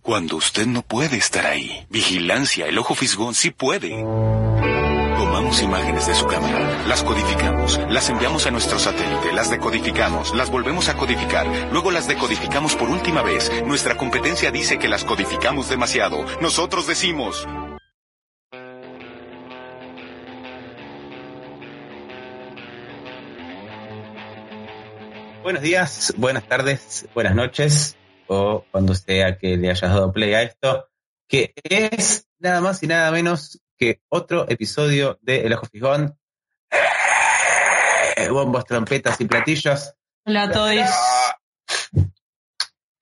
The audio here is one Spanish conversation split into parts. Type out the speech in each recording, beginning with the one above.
Cuando usted no puede estar ahí, Vigilancia, el ojo fisgón sí puede. Tomamos imágenes de su cámara, las codificamos, las enviamos a nuestro satélite, las decodificamos, las volvemos a codificar, luego las decodificamos por última vez. Nuestra competencia dice que las codificamos demasiado. Nosotros decimos... Buenos días, buenas tardes, buenas noches, o cuando sea que le hayas dado play a esto, que es nada más y nada menos que otro episodio de El Ojo Fijón. Eh, bombos, trompetas y platillos. Hola a todos.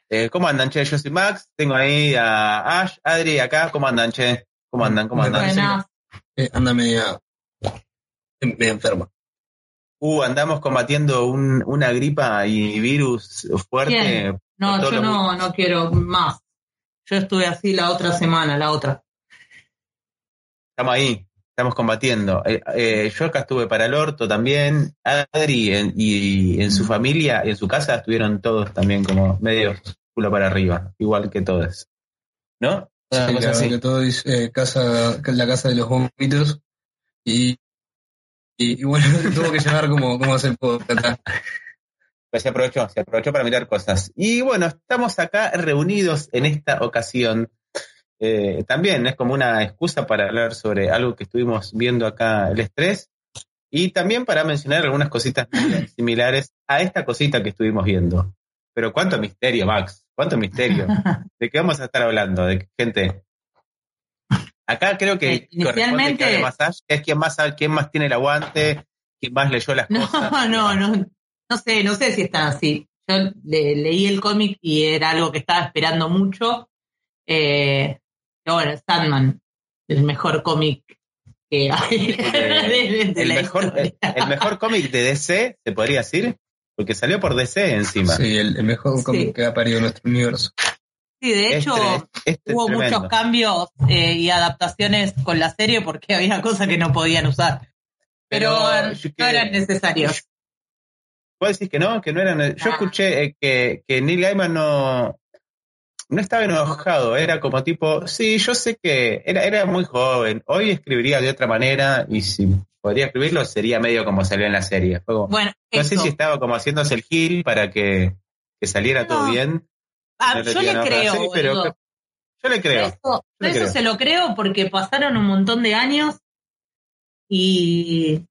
Eh, ¿Cómo andan, che? Yo soy Max, tengo ahí a Ash, Adri, acá. ¿Cómo andan, che? ¿Cómo andan? ¿Cómo andan? Buenas. Eh, anda media, media enferma. Uh, andamos combatiendo un- una gripa y virus fuerte. ¿Quién? No, yo no, no quiero más. Yo estuve así la otra semana, la otra. Estamos ahí, estamos combatiendo. Eh, eh, yo acá estuve para el orto también. Adri en- y, en su familia y en su casa estuvieron todos también como medio culo para arriba, igual que todos. ¿No? Sí, así. verdad que todo es eh, casa, la casa de los vómitos. Y, y, y bueno, tuvo que llevar como, como hacer podcast. Pues se aprovechó, se aprovechó para mirar cosas. Y bueno, estamos acá reunidos en esta ocasión. Eh, también es como una excusa para hablar sobre algo que estuvimos viendo acá, el estrés, y también para mencionar algunas cositas similares a esta cosita que estuvimos viendo. Pero cuánto misterio, Max, cuánto misterio. ¿De qué vamos a estar hablando? De qué, gente. Acá creo que Eh, inicialmente- que hable más Ash, que es quien más sabe, quién más tiene el aguante, quién más leyó las No, cosas. no, no. No sé, no sé si están así. Yo le- leí el cómic y era algo que estaba esperando mucho. Eh, pero bueno, Sandman, el mejor cómic que hay de, de el la mejor, historia. el, el mejor cómic de DC, se podría decir, porque salió por DC encima. Sí, el, el mejor Sí. cómic que ha parido nuestro universo. Sí, de Este- hecho, este es hubo tremendo. muchos cambios eh, y adaptaciones con la serie porque había cosas que no podían usar. Pero, Pero yo no eran necesarios. ¿Vos decís que no? Que no eran. Yo Ah. escuché eh, que, que Neil Gaiman no, no estaba enojado, era como tipo, sí, yo sé que era, era muy joven, hoy escribiría de otra manera y si podría escribirlo sería medio como salió en la serie. Como- Bueno, no sé si estaba como haciéndose el gil para que, que saliera todo bien. Ah, yo le creo, sí, pero boludo. yo le creo. Eso, Yo le eso creo. se lo creo porque pasaron un montón de años y,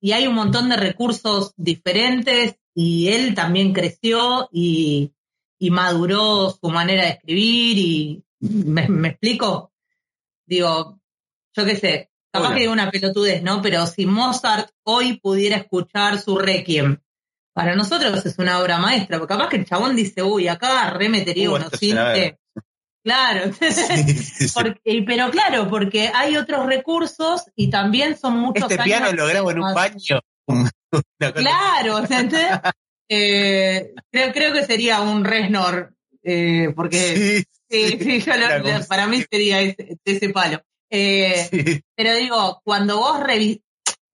y hay un montón de recursos diferentes y él también creció y, y maduró su manera de escribir y me, me explico. Digo, yo qué sé, capaz que digo una pelotudez, ¿no? Pero si Mozart hoy pudiera escuchar su Requiem, para nosotros es una obra maestra, porque capaz que el chabón dice, uy, acá remetería Uh, unos esto es una sintes. Claro, Sí, sí, porque- pero claro, porque hay otros recursos y también son muchos Este piano lo grabo en un baño. Claro, ¿entendés? Eh, creo, creo que sería un Reznor, eh, porque Sí, sí, yo lo- para mí sería ese, ese palo. Eh, pero digo, cuando vos revi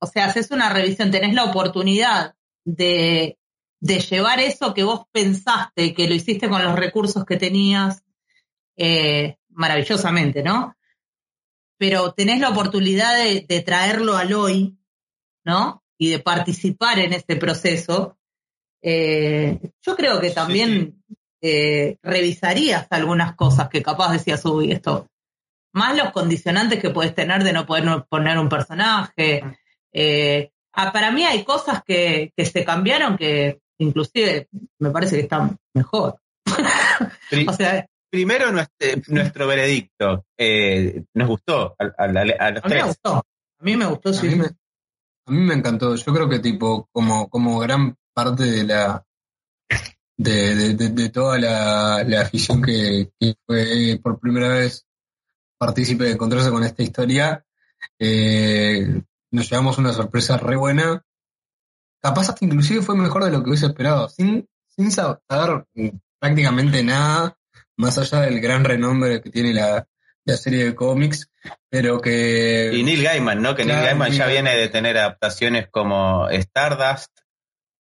o sea, haces una revisión, tenés la oportunidad de, de llevar eso que vos pensaste, que lo hiciste con los recursos que tenías, eh, maravillosamente, ¿no? Pero tenés la oportunidad de, de traerlo al hoy, ¿no? Y de participar en este proceso. Eh, yo creo que Sí, también eh, revisarías algunas cosas que capaz decías, uy, esto, más los condicionantes que puedes tener de no poder poner un personaje. Eh, ah, para mí hay cosas que, que se cambiaron que inclusive me parece que están mejor. Pri- O sea, Primero nuestro, nuestro veredicto. Eh, nos gustó a, a la- a los a mí me gustó. A mí me gustó, A sí. mí, me, a mí me encantó. Yo creo que tipo, como, como gran parte de la de, de, de- de toda la, la afición que, que fue por primera vez partícipe de encontrarse con esta historia, eh, nos llevamos una sorpresa re buena. Capaz hasta inclusive fue mejor de lo que hubiese esperado, sin, sin saber prácticamente nada, más allá del gran renombre que tiene la, la serie de cómics, pero que... Y Neil Gaiman, ¿no? Que Neil Gaiman ya viene de tener adaptaciones como Stardust,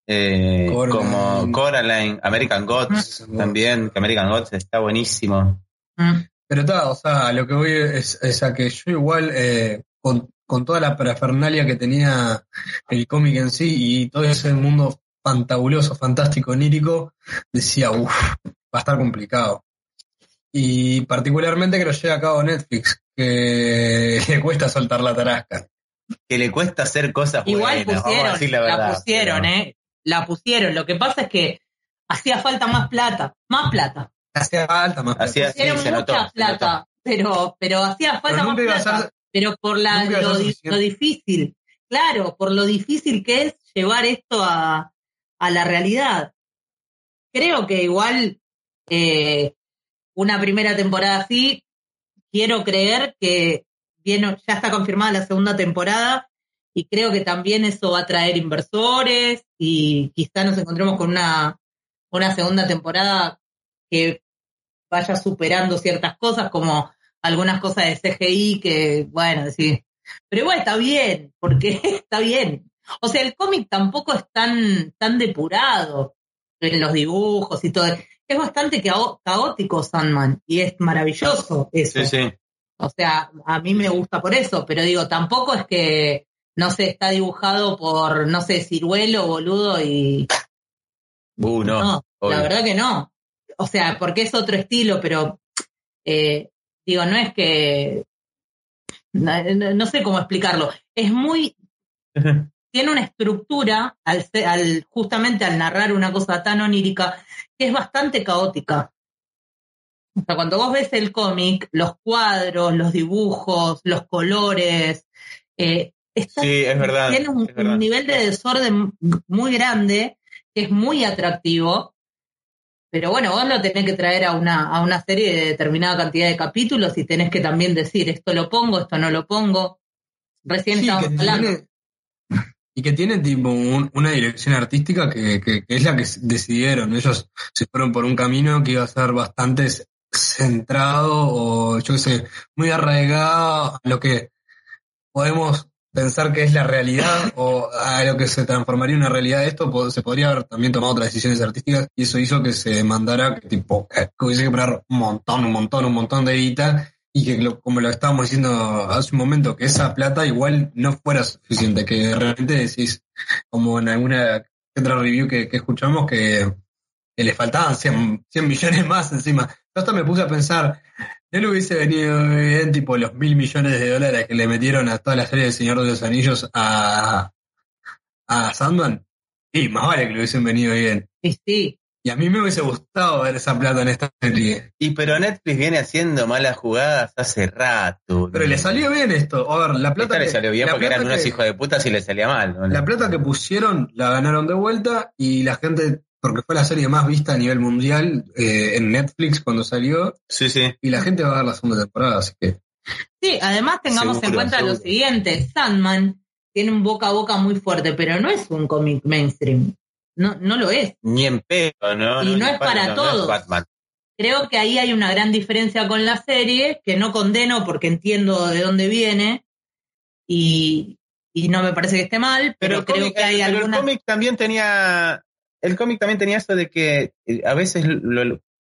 eh, como Coraline, American Gods también, que American Gods está buenísimo. Mm. Pero está, o sea, lo que voy es, es a que yo igual, eh, con, con, toda la parafernalia que tenía el cómic en sí y todo ese mundo fantabuloso, fantástico, onírico, decía, uff, va a estar complicado. Y particularmente que lo lleve a cabo Netflix, que le cuesta soltar la tarasca. Que le cuesta hacer cosas Igual pusieron, la, pusieron, ¿eh? La pusieron. Lo que pasa es que hacía falta más plata, más plata. Hacía falta más plata. Hacía, sí, mucha plata, pero, pero hacía falta más plata. Pero por la, lo, difícil, claro, por lo difícil que es llevar esto a, a la realidad. Creo que igual eh, una primera temporada así, quiero creer que viene, ya está confirmada la segunda temporada y creo que también eso va a traer inversores y quizá nos encontremos con una, una segunda temporada que vaya superando ciertas cosas como algunas cosas de CGI que, bueno, decir, pero igual está bien, porque está bien. O sea, el cómic tampoco es tan, tan depurado en los dibujos y todo. Es bastante caótico Sandman y es maravilloso eso. Sí, sí. O sea, a mí me gusta por eso, pero digo, tampoco es que, no sé, está dibujado por, no sé, ciruelo, boludo y... Uh, no. no la verdad que no. O sea, porque es otro estilo, pero eh, digo, no es que... No, sé cómo explicarlo. Es muy tiene una estructura, al, al, justamente al narrar una cosa tan onírica, que es bastante caótica. O sea, cuando vos ves el cómic, los cuadros, los dibujos, los colores, eh, sí, es verdad, tiene un, nivel de desorden muy grande, que es muy atractivo, pero bueno, vos lo tenés que traer a una, a una serie de determinada cantidad de capítulos y tenés que también decir, esto lo pongo, esto no lo pongo. Recién estamos hablando y que tiene tipo una dirección artística que, que, es la que decidieron. Ellos se fueron por un camino que iba a ser bastante centrado o yo qué sé, muy arraigado a lo que podemos pensar que es la realidad o a lo que se transformaría en una realidad esto, se podría haber también tomado otras decisiones artísticas y eso hizo que se mandara que tipo que hubiese que poner un montón, un montón, un montón de guita y que como lo estábamos diciendo hace un momento, que esa plata igual no fuera suficiente, que de repente decís, como en alguna otra review que, escuchamos, que, le faltaban 100, millones más encima. Yo hasta me puse a pensar, ¿no le hubiese venido bien tipo los mil millones de dólares que le metieron a toda la serie de Señor de los Anillos a, a Sandman? Sí, más vale que le hubiesen venido bien. Sí, sí. Y a mí me hubiese gustado ver esa plata en esta serie. Y pero Netflix viene haciendo malas jugadas hace rato. Pero le salió bien esto. A ver, la plata. le salió bien porque eran unos hijos de puta si le salía mal. La plata que pusieron la ganaron de vuelta y la gente, porque fue la serie más vista a nivel mundial eh, en Netflix cuando salió. Sí, sí. Y la gente va a ver la segunda temporada, así que. Sí, además tengamos en cuenta lo siguiente: Sandman tiene un boca a boca muy fuerte, pero no es un cómic mainstream. No, no lo es. Ni en pedo, ¿no? Y no, es para todos. Creo que ahí hay una gran diferencia con la serie, que no condeno porque entiendo de dónde viene y, y no me parece que esté mal, pero, creo que hay pero el cómic también tenía el cómic también tenía eso de que eh, a veces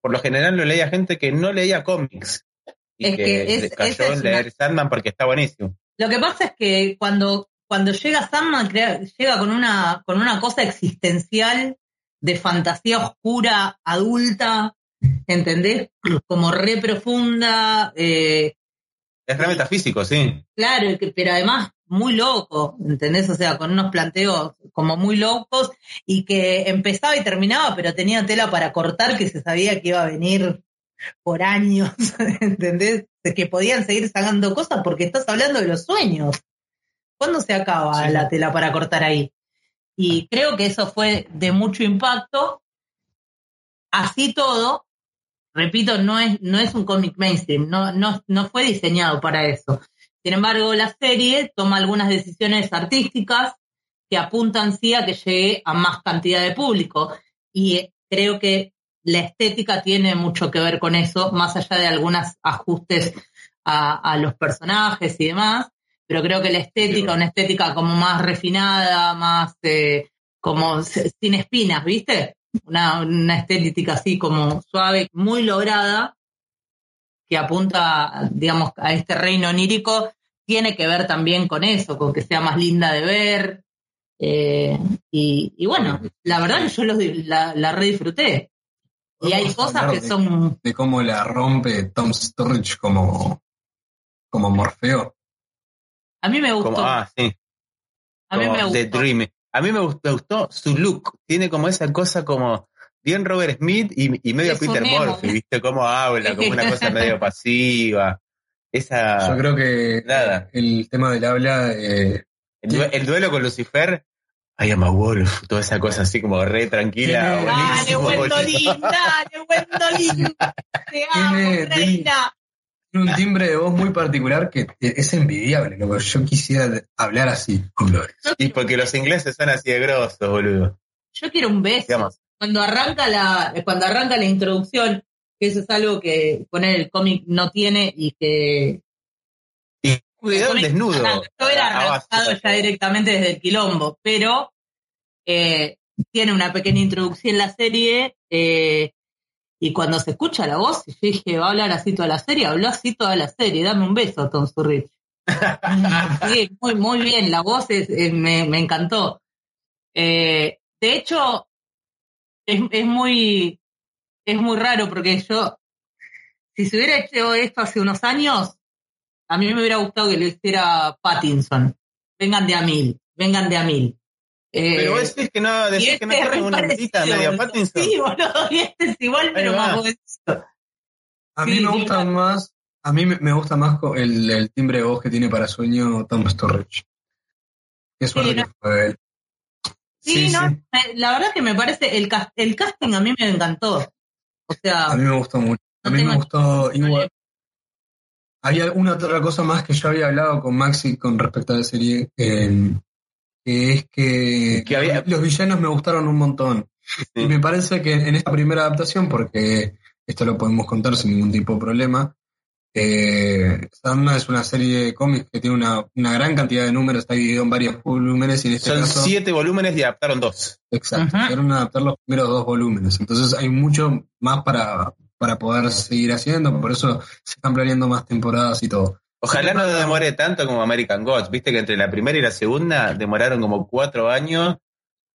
por lo general lo leía gente que no leía cómics y es que, es, cayó en leer Sandman porque está buenísimo. Lo que pasa es que cuando cuando llega Sandman, llega con una, con una cosa existencial de fantasía oscura, adulta, ¿entendés? Como re profunda. Eh, es re metafísico, sí. Claro, pero además muy loco, ¿entendés? O sea, con unos planteos como muy locos y que empezaba y terminaba, pero tenía tela para cortar que se sabía que iba a venir por años, ¿entendés? Que podían seguir sacando cosas porque estás hablando de los sueños. ¿Cuándo se acaba la tela para cortar ahí? Y creo que eso fue de mucho impacto. Así todo, repito, no es, no es un cómic mainstream, no, no, no fue diseñado para eso. Sin embargo, la serie toma algunas decisiones artísticas que apuntan sí a que llegue a más cantidad de público. Y creo que la estética tiene mucho que ver con eso, más allá de algunos ajustes a, los personajes y demás, pero creo que la estética, una estética como más refinada, más eh, como sin espinas, ¿viste? Una, una estética así como suave, muy lograda, que apunta, digamos, a este reino onírico, tiene que ver también con eso, con que sea más linda de ver. Eh, y, bueno, la verdad que yo la, la re disfruté. Y hay cosas que son... De cómo la rompe Tom Sturridge como, como Morfeo. A mí me gustó. ah, sí. A mí me gustó. Dream. A mí me gustó, su look. Tiene como esa cosa como bien Robert Smith y, medio Peter Murphy, ¿viste? Cómo habla, como una cosa medio pasiva. Esa. Yo creo que nada. el tema del habla. Eh, el, duelo con Lucifer I am a wolf, toda esa cosa así como re tranquila. Dale, Wendolin, dale, Wendolin. Te amo, reina. Tiene un timbre de voz muy particular que es envidiable, lo que yo quisiera hablar así, Y porque los ingleses son así de grosos, boludo. Yo quiero un beso. Cuando arranca la, cuando arranca la introducción, que eso es algo que poner el cómic no tiene y que Cuidado desnudo. Yo era arrancado ya directamente desde el quilombo, pero eh, tiene una pequeña introducción en la serie eh, y cuando se escucha la voz, yo dije, va a hablar así toda la serie, habló así toda la serie, dame un beso, Tom Surrich. sí, muy, muy bien, la voz me, encantó. Eh, de hecho, es, es, muy, es muy raro porque yo, si se hubiera hecho esto hace unos años, a mí me hubiera gustado que lo hiciera Pattinson. Vengan de a mil, vengan de a mil. Eh, pero vos decís que no, decís este que no tiene una visita media Pattinson. Sí, boludo, y este es igual, pero más modesto. A mí me gusta más, a mí me gusta más el, el, timbre de voz que tiene para sueño Tom Storage. Qué suerte que fue él. Sí, no, la verdad que me parece, el, el casting a mí me encantó. O sea. A mí me gustó mucho. A mí me gustó igual. Había una otra cosa más que yo había hablado con Maxi con respecto a la serie, que es que, los villanos me gustaron un montón. Y me parece que en esta primera adaptación, porque esto lo podemos contar sin ningún tipo de problema, eh, es una serie de cómics que tiene una, gran cantidad de números, está dividido en varios volúmenes. Y en este Son siete volúmenes y adaptaron dos. Exacto, quieren adaptar los primeros dos volúmenes. Entonces hay mucho más para, para poder seguir haciendo, por eso se están planeando más temporadas y todo. Ojalá no demore tanto como American Gods, viste que entre la primera y la segunda demoraron como cuatro años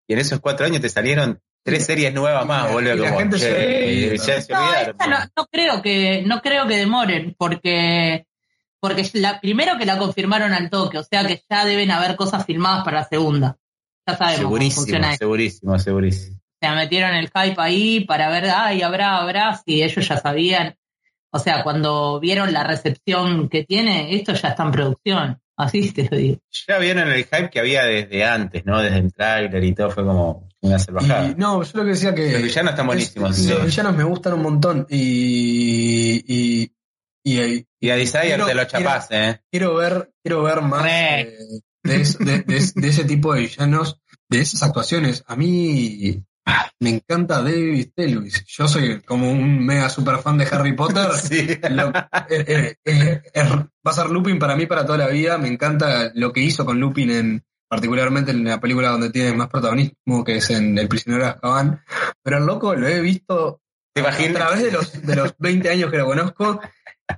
y en esos cuatro años te salieron tres series nuevas más, boludo. la gente se, no, creo que, no creo que demoren, porque porque la, primero que la confirmaron al toque, o sea que ya deben haber cosas filmadas para la segunda. Ya sabemos segurísimo, cómo funciona Segurísimo, segurísimo sea, metieron el hype ahí para ver, ay, habrá, habrá, si ellos ya sabían. O sea, cuando vieron la recepción que tiene, esto ya está en producción. Así te lo digo. Ya vieron el hype que había desde antes, ¿no? Desde el trailer y todo, fue como una salvajada. no, yo lo que decía que. Los villanos están buenísimos. Los villanos me gustan un montón. Y. Y, y, y a Desire te lo chapás, ¿eh? Quiero ver, quiero ver más eh, de, de, ese tipo de villanos, de esas actuaciones. A mí me encanta David Lewis. Yo soy como un mega super fan de Harry Potter. Eh, eh, eh, va a ser Lupin para mí para toda la vida. Me encanta lo que hizo con Lupin en particularmente en la película donde tiene más protagonismo, que es en El prisionero de Azkaban. Pero el loco lo he visto a través de los, de los 20 años que lo conozco,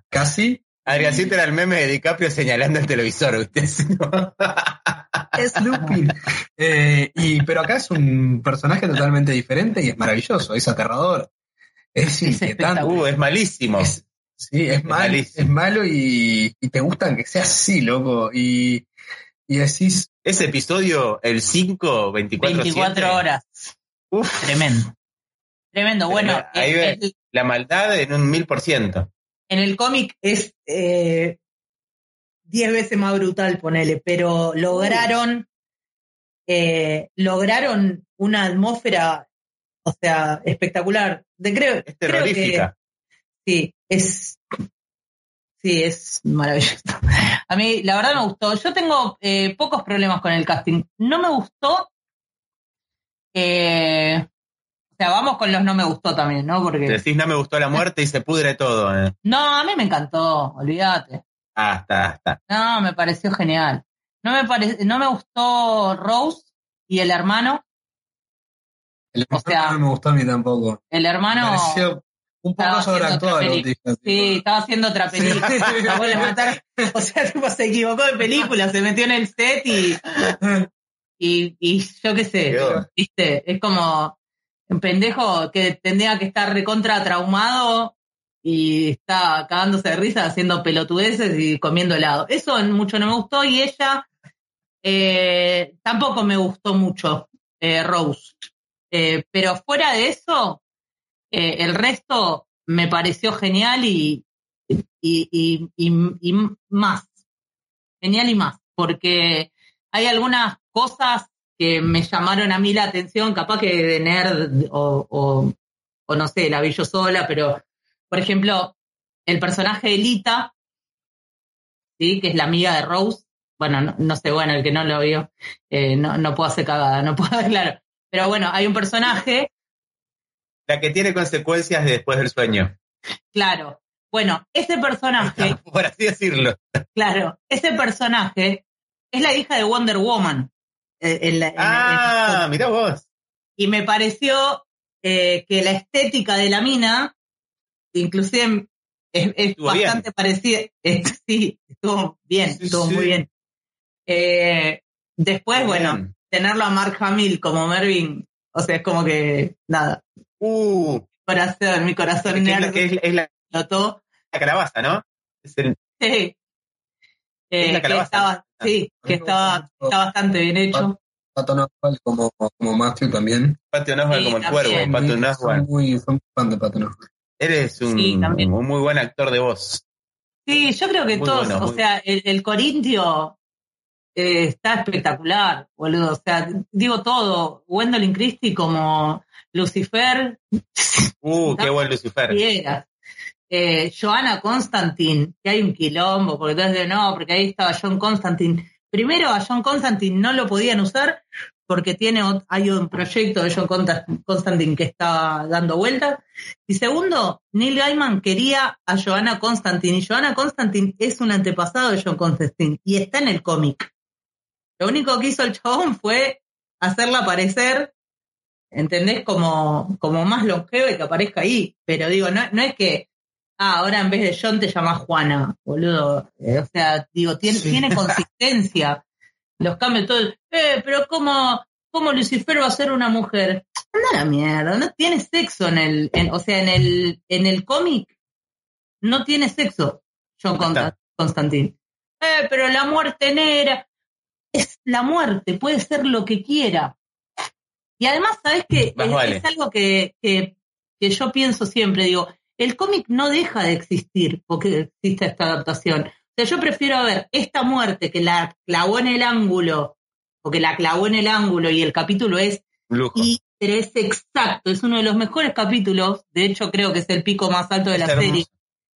casi. Adriancito era el meme de DiCaprio señalando el televisor, ¿viste? es Lupin. Eh, y, pero acá es un personaje totalmente diferente y es maravilloso, es aterrador. Es inquietante. Uh, es malísimo. sí, es, mal, es malo y, te gustan que sea así, loco. Y, y decís. Ese episodio, el 5, 24 24 horas. Uf. Tremendo. Tremendo. Bueno, ahí ve la maldad en un mil por ciento. En el cómic es eh, diez veces más brutal, ponele, pero lograron, eh, lograron una atmósfera, o sea, espectacular. De, creo, es terrorífica. Sí, es. Sí, es maravilloso. A mí, la verdad, me gustó. Yo tengo eh, pocos problemas con el casting. No me gustó. Eh, o sea, vamos con los no me gustó también, ¿no? Porque. Decís no me gustó la muerte y se pudre todo. eh. No, a mí me encantó, olvídate. Ah, está, está. No, me pareció genial. No me pare... no me gustó Rose y el hermano. El O sea- no me gustó a mí tampoco. El Me hermano. pareció un poco haciendo sobreactuado peli- dije. Sí, estaba haciendo otra película. Sí. Acabó de matar. O sea, tipo, se equivocó de película, se metió en el set y, y, y yo qué sé, viste, es como un pendejo que tendría que estar recontra traumado y está cagándose de risa haciendo pelotudeces y comiendo helado. Eso mucho no me gustó y ella eh, tampoco me gustó mucho, eh, Rose. Eh, pero fuera de eso, el resto me pareció genial y, y, y- y más. Genial y más. Porque hay algunas cosas que me llamaron a mí la atención, capaz que de nerd o, o, o no sé, la vi yo sola, pero por ejemplo, el personaje de Lita, ¿sí? que es la amiga de Rose, bueno, no, no sé, bueno, el que no lo vio, eh, no, no puedo hacer cagada, no puedo, claro. Pero bueno, hay un personaje La que tiene consecuencias de después del sueño. Claro. Bueno, ese personaje, Por así decirlo. claro, ese personaje es la hija de Wonder Woman. Eh, en la- en la- Ah, mirá vos. y me pareció eh, que la estética de la mina, inclusive es, es Estuvo bien. bastante parecida. sí, estuvo bien, Sí, estuvo sí. muy bien. Eh, después, Muy bueno, bien. tenerlo a Mark Hamill como Mervyn, o sea, es como que, nada, Uh, corazón, mi corazón es, la, nerd que es- la- notó. la calabaza, ¿no? El- Sí. Eh, que estaba, sí, A que estaba, está bastante bien hecho. Patton Oswalt como, como Matthew también. Patton Oswalt Sí, como el también. cuervo. Oswalt. muy, soy muy fan de Oswalt. Eres un, Sí, un muy buen actor de voz. Sí, yo creo que Muy todos, bueno, o muy- sea, el, el Corintio eh, está espectacular, boludo. O sea, digo todo. Gwendolyn Christie como Lucifer, Uh, qué buen Lucifer. Eh, Joanna Constantine, que hay un quilombo, porque todos de no, porque ahí estaba John Constantine. Primero, a John Constantine no lo podían usar porque tiene hay un proyecto de John Constantine que está dando vueltas. Y segundo, Neil Gaiman quería a Joanna Constantine, y Joanna Constantine es un antepasado de John Constantine, y está en el cómic. Lo único que hizo el chabón fue hacerla aparecer ¿entendés? Como, como más longeva y que aparezca ahí. Pero digo, no, no es que, ah, ahora en vez de John te llamas Juana, boludo. Eh, o sea, digo, tiene, Sí. tiene consistencia. Los cambios todos, eh, pero ¿cómo, cómo Lucifer va a ser una mujer? Anda la mierda, no tiene sexo en el, en- o sea, en el, en el cómic no tiene sexo John. Consta- Constantine. Eh, pero la muerte negra es la muerte, puede ser lo que quiera. Y además, ¿sabes qué? Más Es, vale. es algo que, que, que yo pienso siempre, digo, el cómic no deja de existir porque existe esta adaptación. O sea, yo prefiero ver esta muerte que la clavó en el ángulo, o que la clavó en el ángulo y el capítulo es Lujo. y es exacto, es uno de los mejores capítulos, de hecho creo que es el pico más alto de la serie.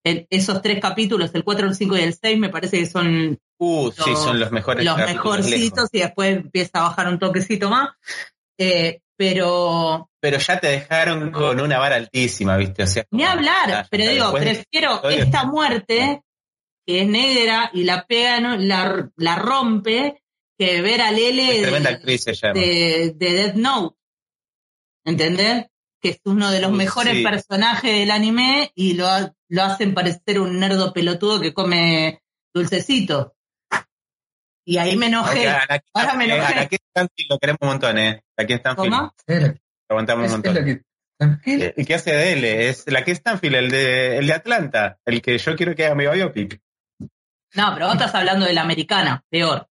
El- esos tres capítulos, el 4, el 5 y el 6, me parece que son Uh, sí, los- son los mejores. los mejorcitos lejos. y después empieza a bajar un toquecito más. Eh, pero Pero ya te dejaron con una vara altísima, ¿viste? O sea, ni hablar, pero digo, prefiero esta muerte que es negra y la pega, ¿no? la, la rompe, que ver a Lele de, actriz de, de Death Note. ¿Entendés? Que es uno de los mejores sí. personajes del anime y lo, lo hacen parecer un nerdo pelotudo que come dulcecito. Y ahí me enojé. Ahora me eh, enojé. Anakin lo queremos un montón, ¿eh? Aquí Stanfield. ¿Cómo? Es la- Lo aguantamos un es la montón. que- Eh, ¿Y qué hace de él? Es la que Stanfield, el de, el de Atlanta, el que yo quiero que haga mi biopic. No, pero vos estás hablando de la americana, peor.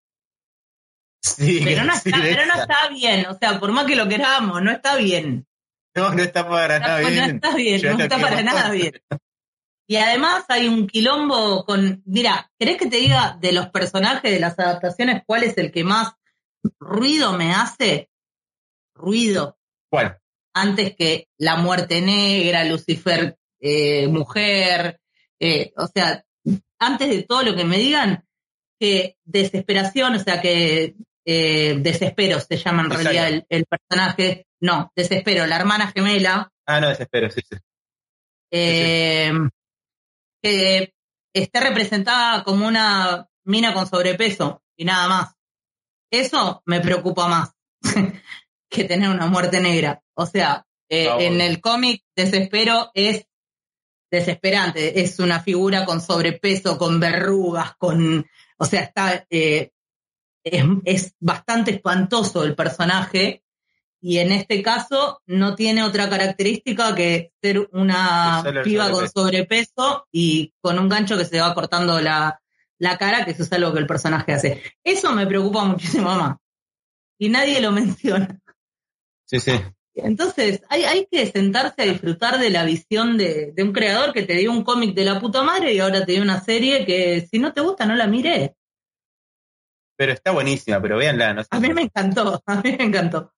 Sí, Pero no, sí, está, pero no está bien, o sea, por más que lo queramos, no está bien. No, no está para nada No, no bien. está bien, Yo no está para nada bien. Y además hay un quilombo con, mira, ¿querés que te diga de los personajes de las adaptaciones cuál es el que más ruido me hace? Ruido. ¿Cuál? Antes que La Muerte Negra, Lucifer eh, mujer, eh, o sea, antes de todo lo que me digan, que desesperación, o sea, que eh, desespero se llama en realidad el, el personaje, no, desespero, la hermana gemela, Ah, no, desespero, sí, sí. eh, que esté representada como una mina con sobrepeso y nada más. Eso me preocupa más que tener una muerte negra. O sea, eh, Ah, en el cómic Desespero es desesperante. Es una figura con sobrepeso, con verrugas, con... O sea, está... eh, es, es bastante espantoso el personaje y en este caso no tiene otra característica que ser una piba con sobrepeso. sobrepeso y con un gancho que se va cortando la, la cara, que eso es algo que el personaje hace. Eso me preocupa muchísimo más. Y nadie lo menciona. Sí, sí. Entonces, hay, hay que sentarse a disfrutar de la visión de, de un creador que te dio un cómic de la puta madre y ahora te dio una serie que si no te gusta no la mires. Pero está buenísima, pero véanla. No sé. A mí me encantó, a mí me encantó.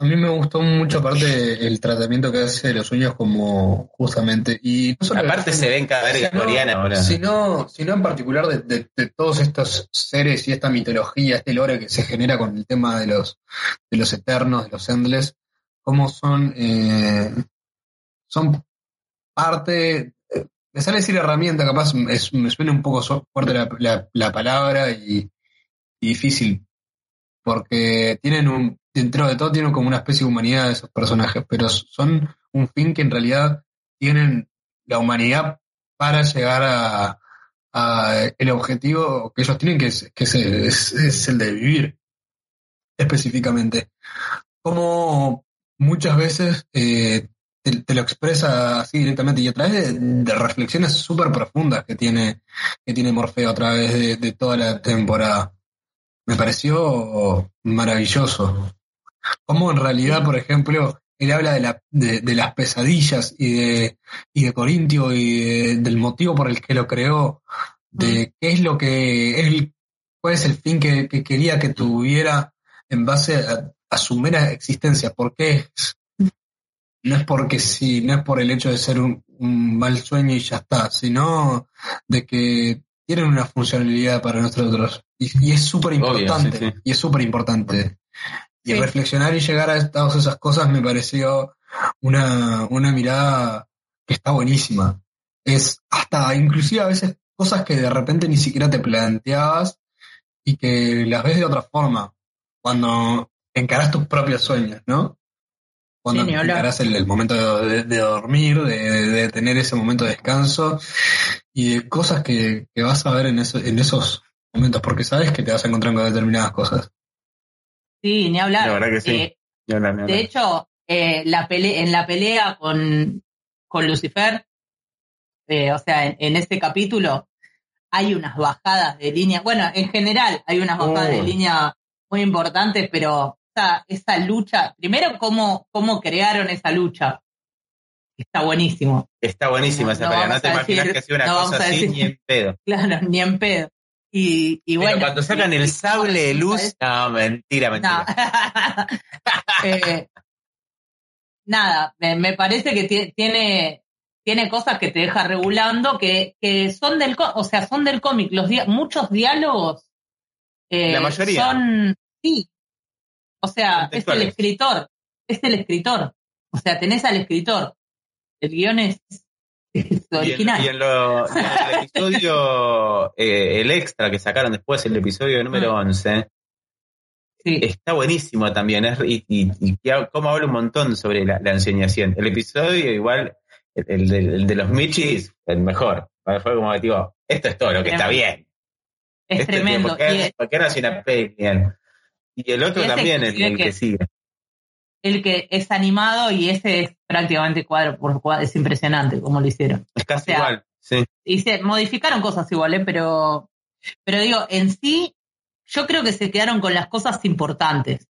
A mí me gustó mucho aparte el tratamiento que hace de los sueños como justamente y no solo Aparte se ven cada verga sino- coreana ahora. Sino, sino en particular de, de- de todos estos seres y esta mitología, este lore que se genera con el tema de los, de los eternos, de los endless, cómo son, eh, son parte, eh, me sale decir herramienta, capaz es- me suena un poco fuerte la, la- la palabra y, y difícil, porque tienen un, dentro de todo tienen como una especie de humanidad de esos personajes, pero son un fin que en realidad tienen la humanidad para llegar a, el objetivo que ellos tienen, que es, que es, es- el de vivir específicamente. Como muchas veces eh, te, lo expresa así directamente y a través de, reflexiones súper profundas que tiene, que tiene Morfeo a través de toda la temporada. Me pareció maravilloso. Como en realidad, por ejemplo, él habla de, la, de, de las pesadillas y de, y de Corintio y de- del motivo por el que lo creó, de qué es lo que él, cuál es el fin que, que quería que tuviera en base a, a su mera existencia. ¿Por qué? es? No es porque sí, no es por el hecho de ser un, un mal sueño y ya está, sino de que tienen una funcionalidad para nosotros. Y, y es súper importante, sí, sí. y es súper importante. Y Sí. reflexionar y llegar a todas esas cosas me pareció una, una mirada que está buenísima. Es hasta inclusive a veces cosas que de repente ni siquiera te planteabas y que las ves de otra forma cuando encarás tus propios sueños, ¿no? Cuando Sí, encarás el, el momento de, de dormir, de, de- de tener ese momento de descanso y de cosas que, que vas a ver en, eso- en esos momentos, porque sabes que te vas a encontrar con determinadas cosas. Sí, ni hablar. La verdad que sí. Eh, Ni hablar, ni hablar. de hecho, eh, la pele en la pelea con, con Lucifer, eh, o sea, en, en ese capítulo, hay unas bajadas de línea. Bueno, en general hay unas bajadas de línea muy importantes, pero esa, esa lucha, primero, cómo, cómo crearon esa lucha. Está buenísimo. Está buenísima esa No pelea. No te imaginas decir- que sea una no cosa así decir- ni en pedo. Claro, ni en pedo. Y, y Pero bueno. cuando sacan y- el sable de luz, no, mentira, No. mentira. Eh, nada, me, me parece que tie- tiene, tiene cosas que te deja regulando que, que son del o sea, son del cómic. Los dia- muchos diálogos eh, La mayoría. son sí. O sea, es el escritor, es el escritor. O sea, tenés al escritor. El guion es, es Y en, original. y en lo- y en el episodio, eh, el extra que sacaron después, el episodio número Mm. 11, Sí. está buenísimo también. Es, y, y, y que- cómo habla un montón sobre la, la enseñación. El episodio, igual, el, el de, el de los Michis, el mejor. Fue como que, digo, esto es todo lo que está bien. es Este, tremendo. ¿Por qué, Y es- no una peli? Y el otro también, el, el que, que- sigue. El que es animado y ese es prácticamente cuadro por cuadro. Es impresionante cómo lo hicieron. Es casi o sea, igual. Sí. y se modificaron cosas iguales, pero, pero digo, en sí, yo creo que se quedaron con las cosas importantes.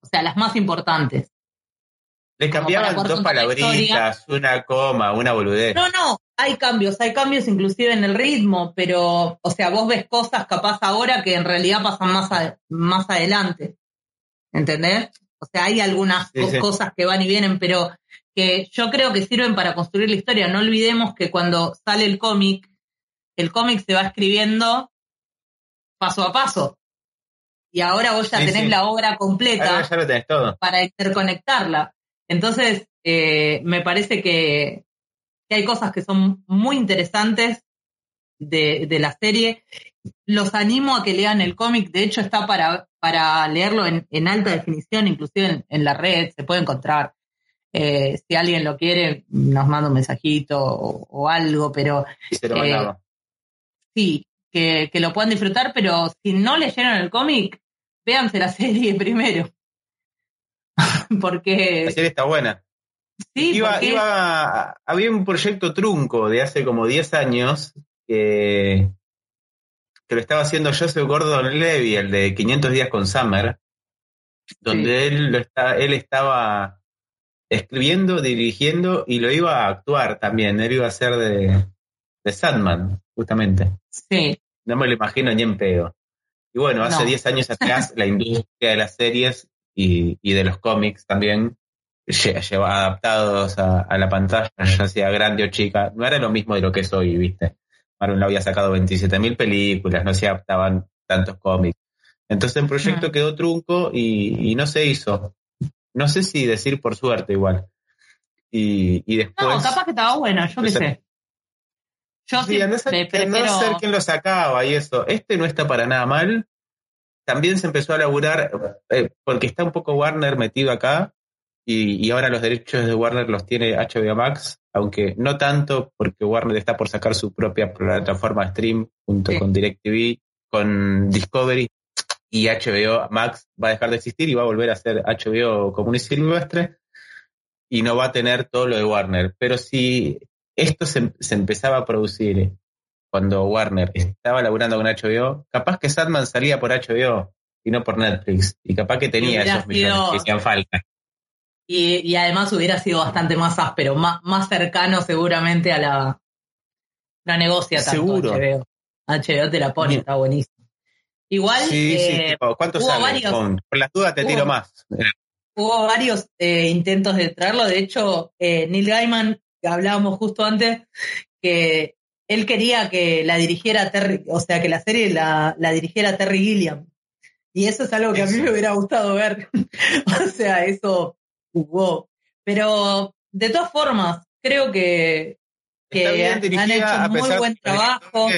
O sea, las más importantes. Le Como cambiaban dos palabritas, una coma, una boludez. No, no, hay cambios, hay cambios inclusive en el ritmo, pero, o sea, vos ves cosas capaz ahora que en realidad pasan más, a- más adelante. ¿Entendés? O sea, hay algunas Sí, co- sí. cosas que van y vienen, pero, que yo creo que sirven para construir la historia. No olvidemos que cuando sale el cómic, el cómic se va escribiendo paso a paso. Y ahora vos ya tenés la obra completa para interconectarla. Entonces, eh, me parece que, hay cosas que son muy interesantes de, la serie. Los animo a que lean el cómic. De hecho, está para, para leerlo en, alta definición, inclusive en, la red, se puede encontrar. Eh, si alguien lo quiere, nos manda un mensajito o, algo, pero... Eh, sí, que, lo puedan disfrutar, pero si no leyeron el cómic, véanse la serie primero. porque... La serie está buena. Sí, iba, iba, había un proyecto trunco de hace como 10 años que, que lo estaba haciendo Joseph Gordon Levy, el de 500 días con Summer, donde él, lo está, él estaba escribiendo, dirigiendo y lo iba a actuar también. Él iba a ser de, de Sandman, justamente. Sí. No me lo imagino ni en pedo. Y bueno, hace 10 años atrás la industria de las series y, y de los cómics también lleva adaptados a, la pantalla, ya sea grande o chica, no era lo mismo de lo que es hoy, ¿viste? Marvel había sacado 27.000 películas, no se adaptaban tantos cómics. Entonces el proyecto quedó trunco y, no se hizo. No sé si decir por suerte igual. Y, y después... No, capaz que estaba bueno, yo qué sé. Yo sí, no sé quién lo sacaba y eso. Este no está para nada mal. También se empezó a laburar, eh, porque está un poco Warner metido acá, y, ahora los derechos de Warner los tiene HBO Max, aunque no tanto porque Warner está por sacar su propia plataforma stream junto con DirecTV, con Discovery y HBO Max va a dejar de existir y va a volver a ser HBO común y silvestre y no va a tener todo lo de Warner. Pero si esto se, empezaba a producir cuando Warner estaba laburando con HBO, capaz que Sadman salía por HBO y no por Netflix y capaz que tenía esos millones que hacían falta. Y, además hubiera sido bastante más áspero, más, más cercano seguramente a la, la negocia tanto Seguro. HBO. HBO te la pone, está buenísimo. Igual. Sí, eh, ¿Cuánto sale? Con, las dudas te tiro más. Hubo varios eh, intentos de traerlo. De hecho, eh, Neil Gaiman, que hablábamos justo antes, que él quería que la dirigiera Terry, o sea, que la serie la, la dirigiera Terry Gilliam. Y eso es algo que a mí me hubiera gustado ver. o sea, eso jugó. Pero de todas formas, creo que, han hecho muy buen trabajo.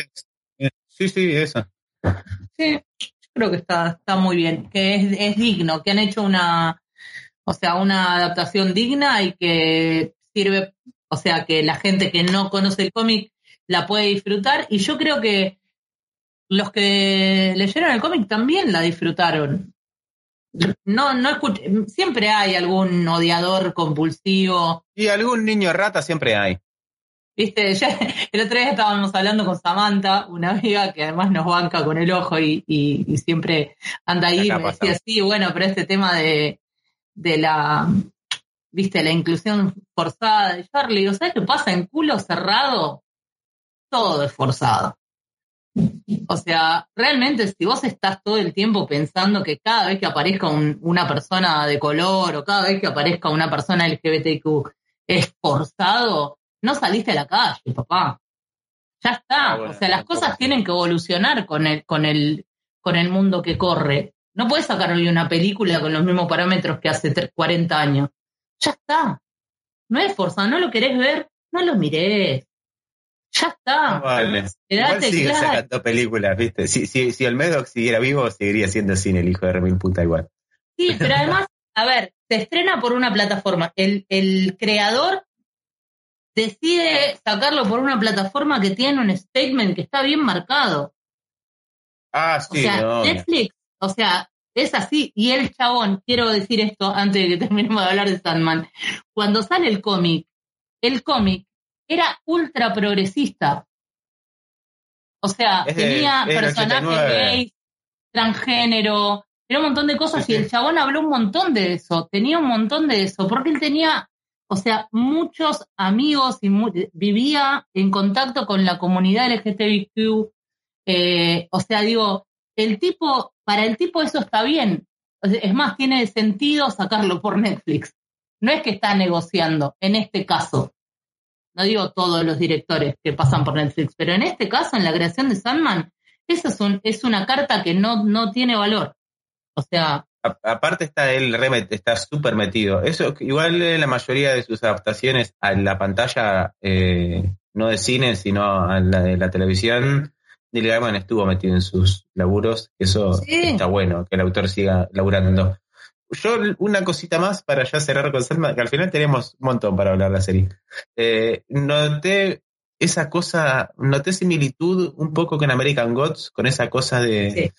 Sí, sí, eso. Sí, creo que está, está muy bien, que es, es digno, que han hecho una, o sea, una adaptación digna y que sirve, o sea, que la gente que no conoce el cómic la puede disfrutar. Y yo creo que los que leyeron el cómic también la disfrutaron no, no escuché, siempre hay algún odiador compulsivo. Y algún niño rata siempre hay. Viste, el otro día estábamos hablando con Samantha, una amiga que además nos banca con el ojo y, y, siempre anda ahí, me decía, sí, bueno, pero este tema de, de la, viste, la inclusión forzada. Y yo le digo, ¿sabes qué pasa? En culo cerrado, todo es forzado. O sea, realmente si vos estás todo el tiempo pensando que cada vez que aparezca una persona de color o cada vez que aparezca una persona LGBTQ es forzado, no saliste a la calle, papá. Ya está. Ah, o sea, las cosas tienen que evolucionar con el, con el, con el mundo que corre. No puedes sacarle una película con los mismos parámetros que hace 40 años. Ya está. No es forzado, no lo querés ver, no lo mires. Ya está. vale. Igual sigue sacando películas, ¿viste? Si, si, si el Medoc siguiera vivo, seguiría siendo cine el hijo de Remil puta igual. Sí, pero además, a ver, se estrena por una plataforma. El, el creador decide sacarlo por una plataforma que tiene un statement que está bien marcado. Ah, sí. O sea, Netflix, o sea, es así. Y el chabón, quiero decir esto antes de que terminemos de hablar de Sandman. Cuando sale el cómic, el cómic era ultra progresista. O sea, tenía personajes gays, transgénero, era un montón de cosas y el chabón habló un montón de eso, tenía un montón de eso, porque él tenía, o sea, muchos amigos y vivía en contacto con la comunidad LGTBQ. Eh, o sea, digo, el tipo, para el tipo eso está bien. Es más, tiene sentido sacarlo por Netflix. no es que está negociando, en este caso. No digo todos los directores que pasan por Netflix, pero en este caso, en la creación de Sandman, esa es, un, es una carta que no, no tiene valor. O sea, aparte está él está súper metido. Eso, igual en la mayoría de sus adaptaciones a la pantalla, eh, no de cine, sino a la de la televisión, Neil Gaiman estuvo metido en sus laburos. Eso está bueno, que el autor siga laburando. Yo, una cosita más para ya cerrar con Selma, que al final tenemos un montón para hablar de la serie. Eh, noté esa cosa, noté similitud un poco con American Gods, con esa cosa de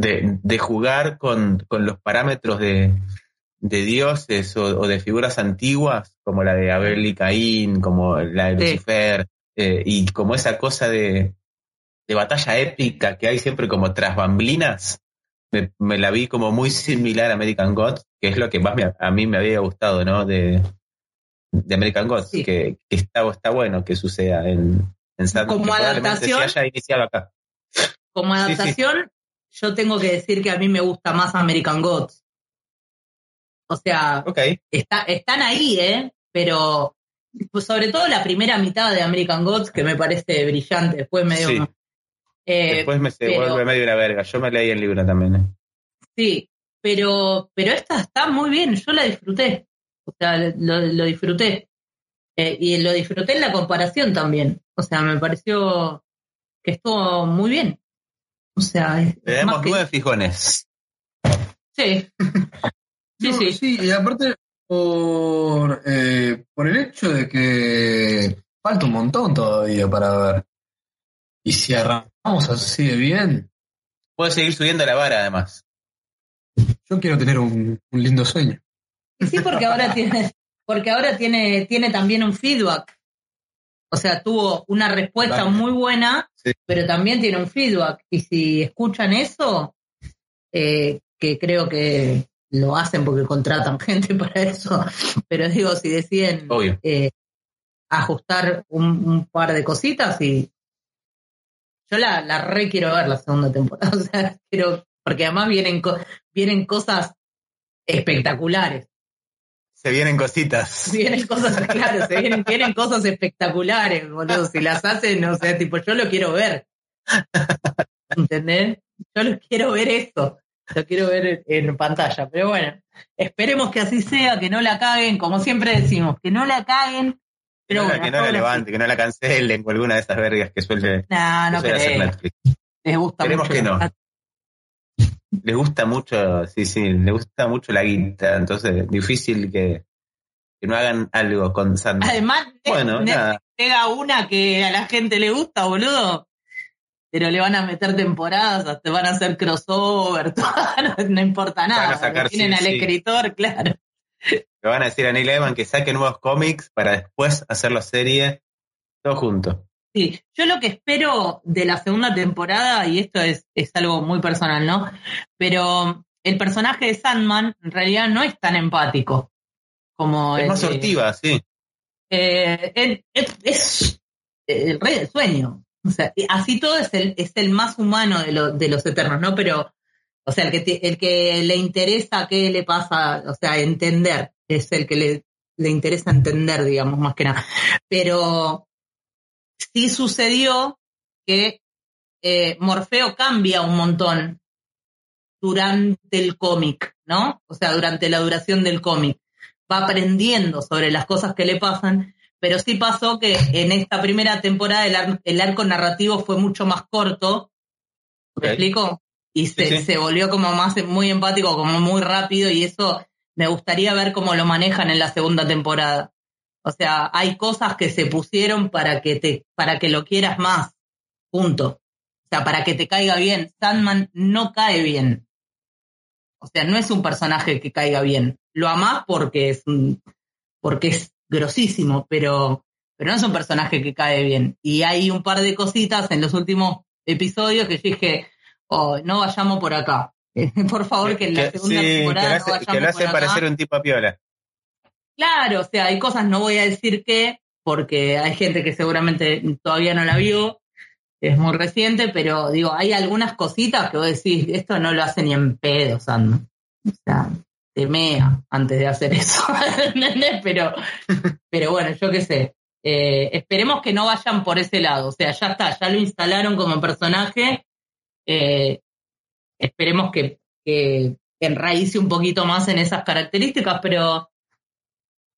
de, jugar con, los parámetros de, dioses o, de figuras antiguas, como la de Abel y Caín, como la de Lucifer, eh, y como esa cosa de, batalla épica que hay siempre como tras bamblinas, me, la vi como muy similar a American Gods, que es lo que más a mí me había gustado, ¿no? De, American Gods, que, está, está bueno que suceda en, en Como adaptación. acá. Como adaptación, yo tengo que decir que a mí me gusta más American Gods. O sea, está, están ahí, ¿eh? Pero pues sobre todo la primera mitad de American Gods, que me parece brillante, después medio... Eh, después me se vuelve medio una verga. Yo me leí el libro también. ¿eh? Sí, pero, pero esta está muy bien, yo la disfruté. O sea, lo, disfruté. Eh, y lo disfruté en la comparación también. O sea, me pareció que estuvo muy bien. O sea, tenemos nueve fijones. Sí. sí, sí. Sí, y aparte por, eh, por el hecho de que falta un montón todavía para ver. Y si arrancamos así de bien. Puede seguir subiendo la vara, además. Yo quiero tener un, lindo sueño. Sí, porque ahora tiene, porque ahora tiene, tiene también un feedback. O sea, tuvo una respuesta muy buena, pero también tiene un feedback. Y si escuchan eso, eh, que creo que lo hacen porque contratan gente para eso, pero digo, si deciden eh, ajustar un, par de cositas y yo la, la re quiero ver la segunda temporada, o sea, quiero, porque además vienen, vienen cosas espectaculares. Se vienen cositas. Vienen cosas, claro, se vienen, vienen cosas espectaculares, boludo. Si las hacen, o sea, tipo, yo lo quiero ver. ¿Entendés? Yo lo quiero ver esto. Lo quiero ver en pantalla. Pero bueno, esperemos que así sea, que no la caguen, como siempre decimos, que no la caguen. Pero que no la levante, que no la cancelen con alguna de esas vergas que suele, no, no hacer Netflix. Les gusta Esperemos que no le gusta mucho, sí, sí, le gusta mucho la guita, entonces difícil que, no hagan algo con Sandman. Además, bueno, llega una que a la gente le gusta, boludo. Pero le van a meter temporadas, te van a hacer crossover, no, importa nada. tienen al escritor, claro. Le van a decir a Neil Evan que saque nuevos cómics para después hacer la serie todo junto. Sí, yo lo que espero de la segunda temporada, y esto es, es algo muy personal, ¿no? Pero el personaje de Sandman en realidad no es tan empático como... Es más sortiva, sí. Eh, es, el rey del sueño. O sea, así todo es el, es el más humano de, de los eternos, ¿no? Pero, o sea, el que, el que le interesa qué le pasa, o sea, entender, es el que le, le interesa entender, digamos, más que nada. Pero sí sucedió que eh, Morfeo cambia un montón durante el cómic, ¿no? O sea, durante la duración del cómic. Va aprendiendo sobre las cosas que le pasan, pero sí pasó que en esta primera temporada el, arco narrativo fue mucho más corto. ¿Me explico? Y se, se volvió como más muy empático, como muy rápido, y eso me gustaría ver cómo lo manejan en la segunda temporada. O sea, hay cosas que se pusieron para que te, para que lo quieras más. Punto. O sea, para que te caiga bien. Sandman no cae bien. O sea, no es un personaje que caiga bien. Lo amás porque es un, porque es grosísimo, pero, pero no es un personaje que cae bien. Y hay un par de cositas en los últimos episodios que dije, oh, no vayamos por acá. por favor, que en la segunda temporada que no, vayamos que lo hace parecer un tipo a piola. Claro, o sea, hay cosas, no voy a decir qué, porque hay gente que seguramente todavía no la vio, es muy reciente, pero digo, hay algunas cositas que vos decís, esto no lo hace ni en pedo, Sandman. O sea, te mea antes de hacer eso, ¿entendés? Pero, pero bueno, yo qué sé. Eh, esperemos que no vayan por ese lado. O sea, ya está, ya lo instalaron como personaje. Eh, esperemos que, que enraíce un poquito más en esas características, pero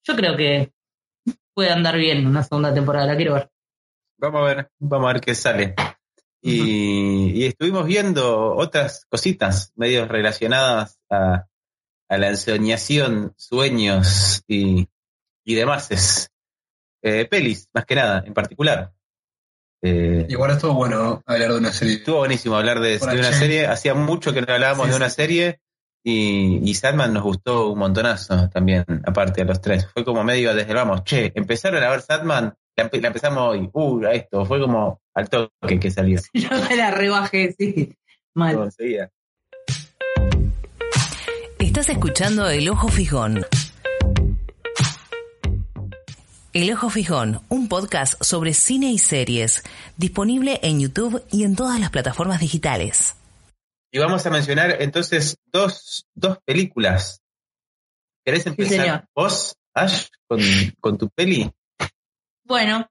yo creo que puede andar bien una segunda temporada, la quiero ver. Vamos a ver, vamos a ver qué sale. Y, estuvimos viendo otras cositas medio relacionadas a, la ensoñación, sueños y, y demás. Eh, pelis, más que nada, en particular. Eh, Igual estuvo bueno hablar de una serie. Estuvo buenísimo hablar de, una serie. Hacía mucho que no hablábamos de una serie y, y Sandman nos gustó un montonazo también, aparte de los tres. Fue como medio desde vamos, che, empezaron a ver Sandman, la, empezamos hoy, uh, esto, fue como al toque que salió. Yo me la rebajé, sí, mal. Estás escuchando El Ojo Fijón. El Ojo Fijón, un podcast sobre cine y series, disponible en YouTube y en todas las plataformas digitales. Y vamos a mencionar entonces dos, dos películas. ¿Querés empezar vos, Ash, con, tu peli? Bueno,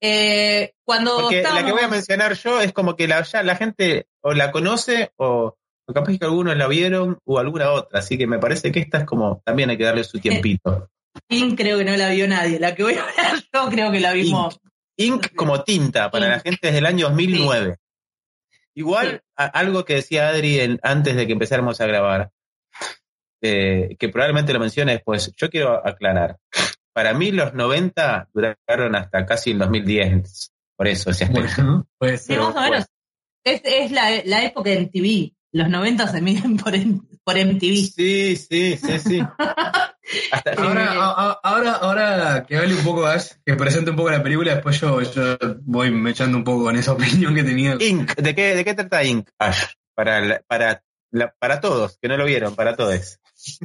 eh, cuando. Porque la que voy a mencionar yo es como que la, ya la gente o la conoce o, capaz que algunos la vieron o alguna otra. Así que me parece que esta es como. También hay que darle su tiempito. Ink creo que no la vio nadie. La que voy a ver yo creo que la vimos. Ink, como tinta para la gente desde el año 2009. Igual, algo que decía Adri antes de que empezáramos a grabar, eh, que probablemente lo mencione después, yo quiero aclarar. Para mí los 90 duraron hasta casi el 2010, por eso ese aspecto. pues, sí, más o menos. Es, la, época de MTV. Los 90 se miden por, por MTV. Sí, sí, sí, sí. ahora, ahora, ahora que hable un poco Ash, que presente un poco la película, después yo, yo voy me echando un poco con esa opinión que tenía. Ink, ¿de qué, de qué trata Ink, Ash? Para, para, para todos, que no lo vieron, para todos.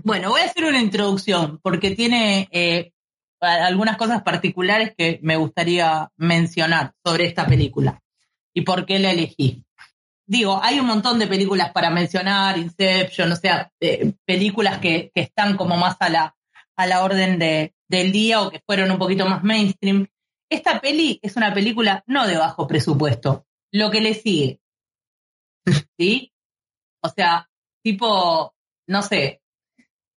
Bueno, voy a hacer una introducción, porque tiene eh, algunas cosas particulares que me gustaría mencionar sobre esta película y por qué la elegí digo, hay un montón de películas para mencionar, Inception, o sea, eh, películas que, están como más a la, a la orden de, del día o que fueron un poquito más mainstream. Esta peli es una película no de bajo presupuesto, lo que le sigue. ¿Sí? O sea, tipo, no sé,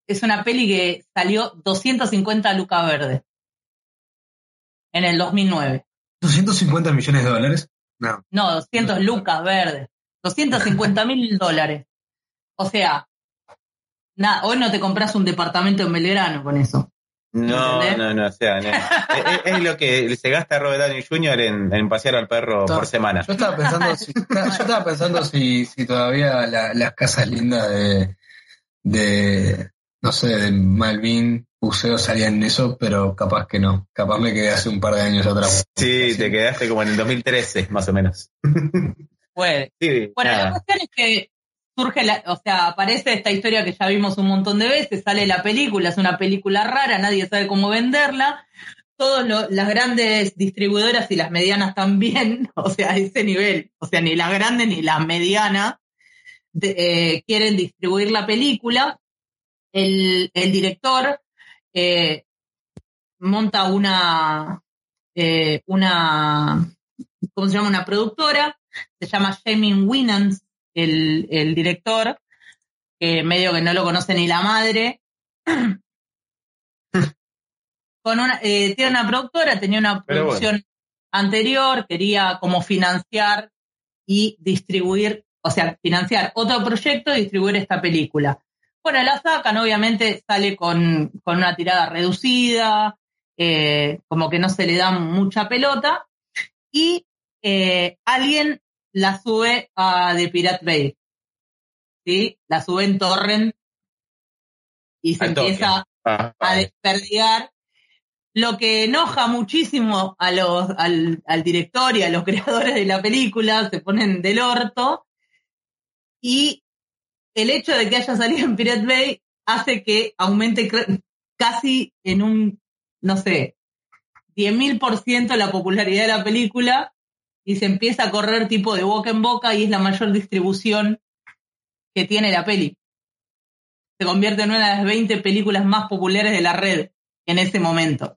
es una peli que salió 250 lucas verde en el 2009. ¿250 millones de dólares? No. No, 200 lucas verdes. 250 mil dólares. O sea, nada, hoy no te compras un departamento en Belgrano con eso. No, no, no, o sea, es, lo que se gasta Robert Downey Jr. en, pasear al perro por semana. Yo estaba pensando si, yo estaba pensando si, si todavía las casas lindas de, de, no sé, de Malvin, Buceo salían en eso, pero capaz que no. Capaz me quedé hace un par de años atrás. Sí, te quedaste como en el 2013, más o menos. Puede. bueno, la cuestión es que surge, la, o sea, aparece esta historia que ya vimos un montón de veces, sale la película, es una película rara, nadie sabe cómo venderla. Todas las grandes distribuidoras y las medianas también, o sea, a ese nivel, o sea, ni las grandes ni las medianas eh, quieren distribuir la película. El, director eh, monta una, eh, una, ¿cómo se llama? Una productora se llama Jamin Winans, el, director, que medio que no lo conoce ni la madre. Con una, eh, tiene una productora, tenía una producción anterior, quería como financiar y distribuir, o sea, financiar otro proyecto y distribuir esta película. Bueno, la sacan, obviamente sale con, una tirada reducida, eh, como que no se le da mucha pelota, y eh, alguien la sube a The Pirate Bay. ¿Sí? La sube en torrent y se empieza ah, a desperdigar. Lo que enoja muchísimo a los, al, al director y a los creadores de la película, se ponen del orto. Y el hecho de que haya salido en Pirate Bay hace que aumente casi en un, no sé, 10.000% la popularidad de la película y se empieza a correr tipo de boca en boca y es la mayor distribución que tiene la peli. se convierte en una de las 20 películas más populares de la red en ese momento.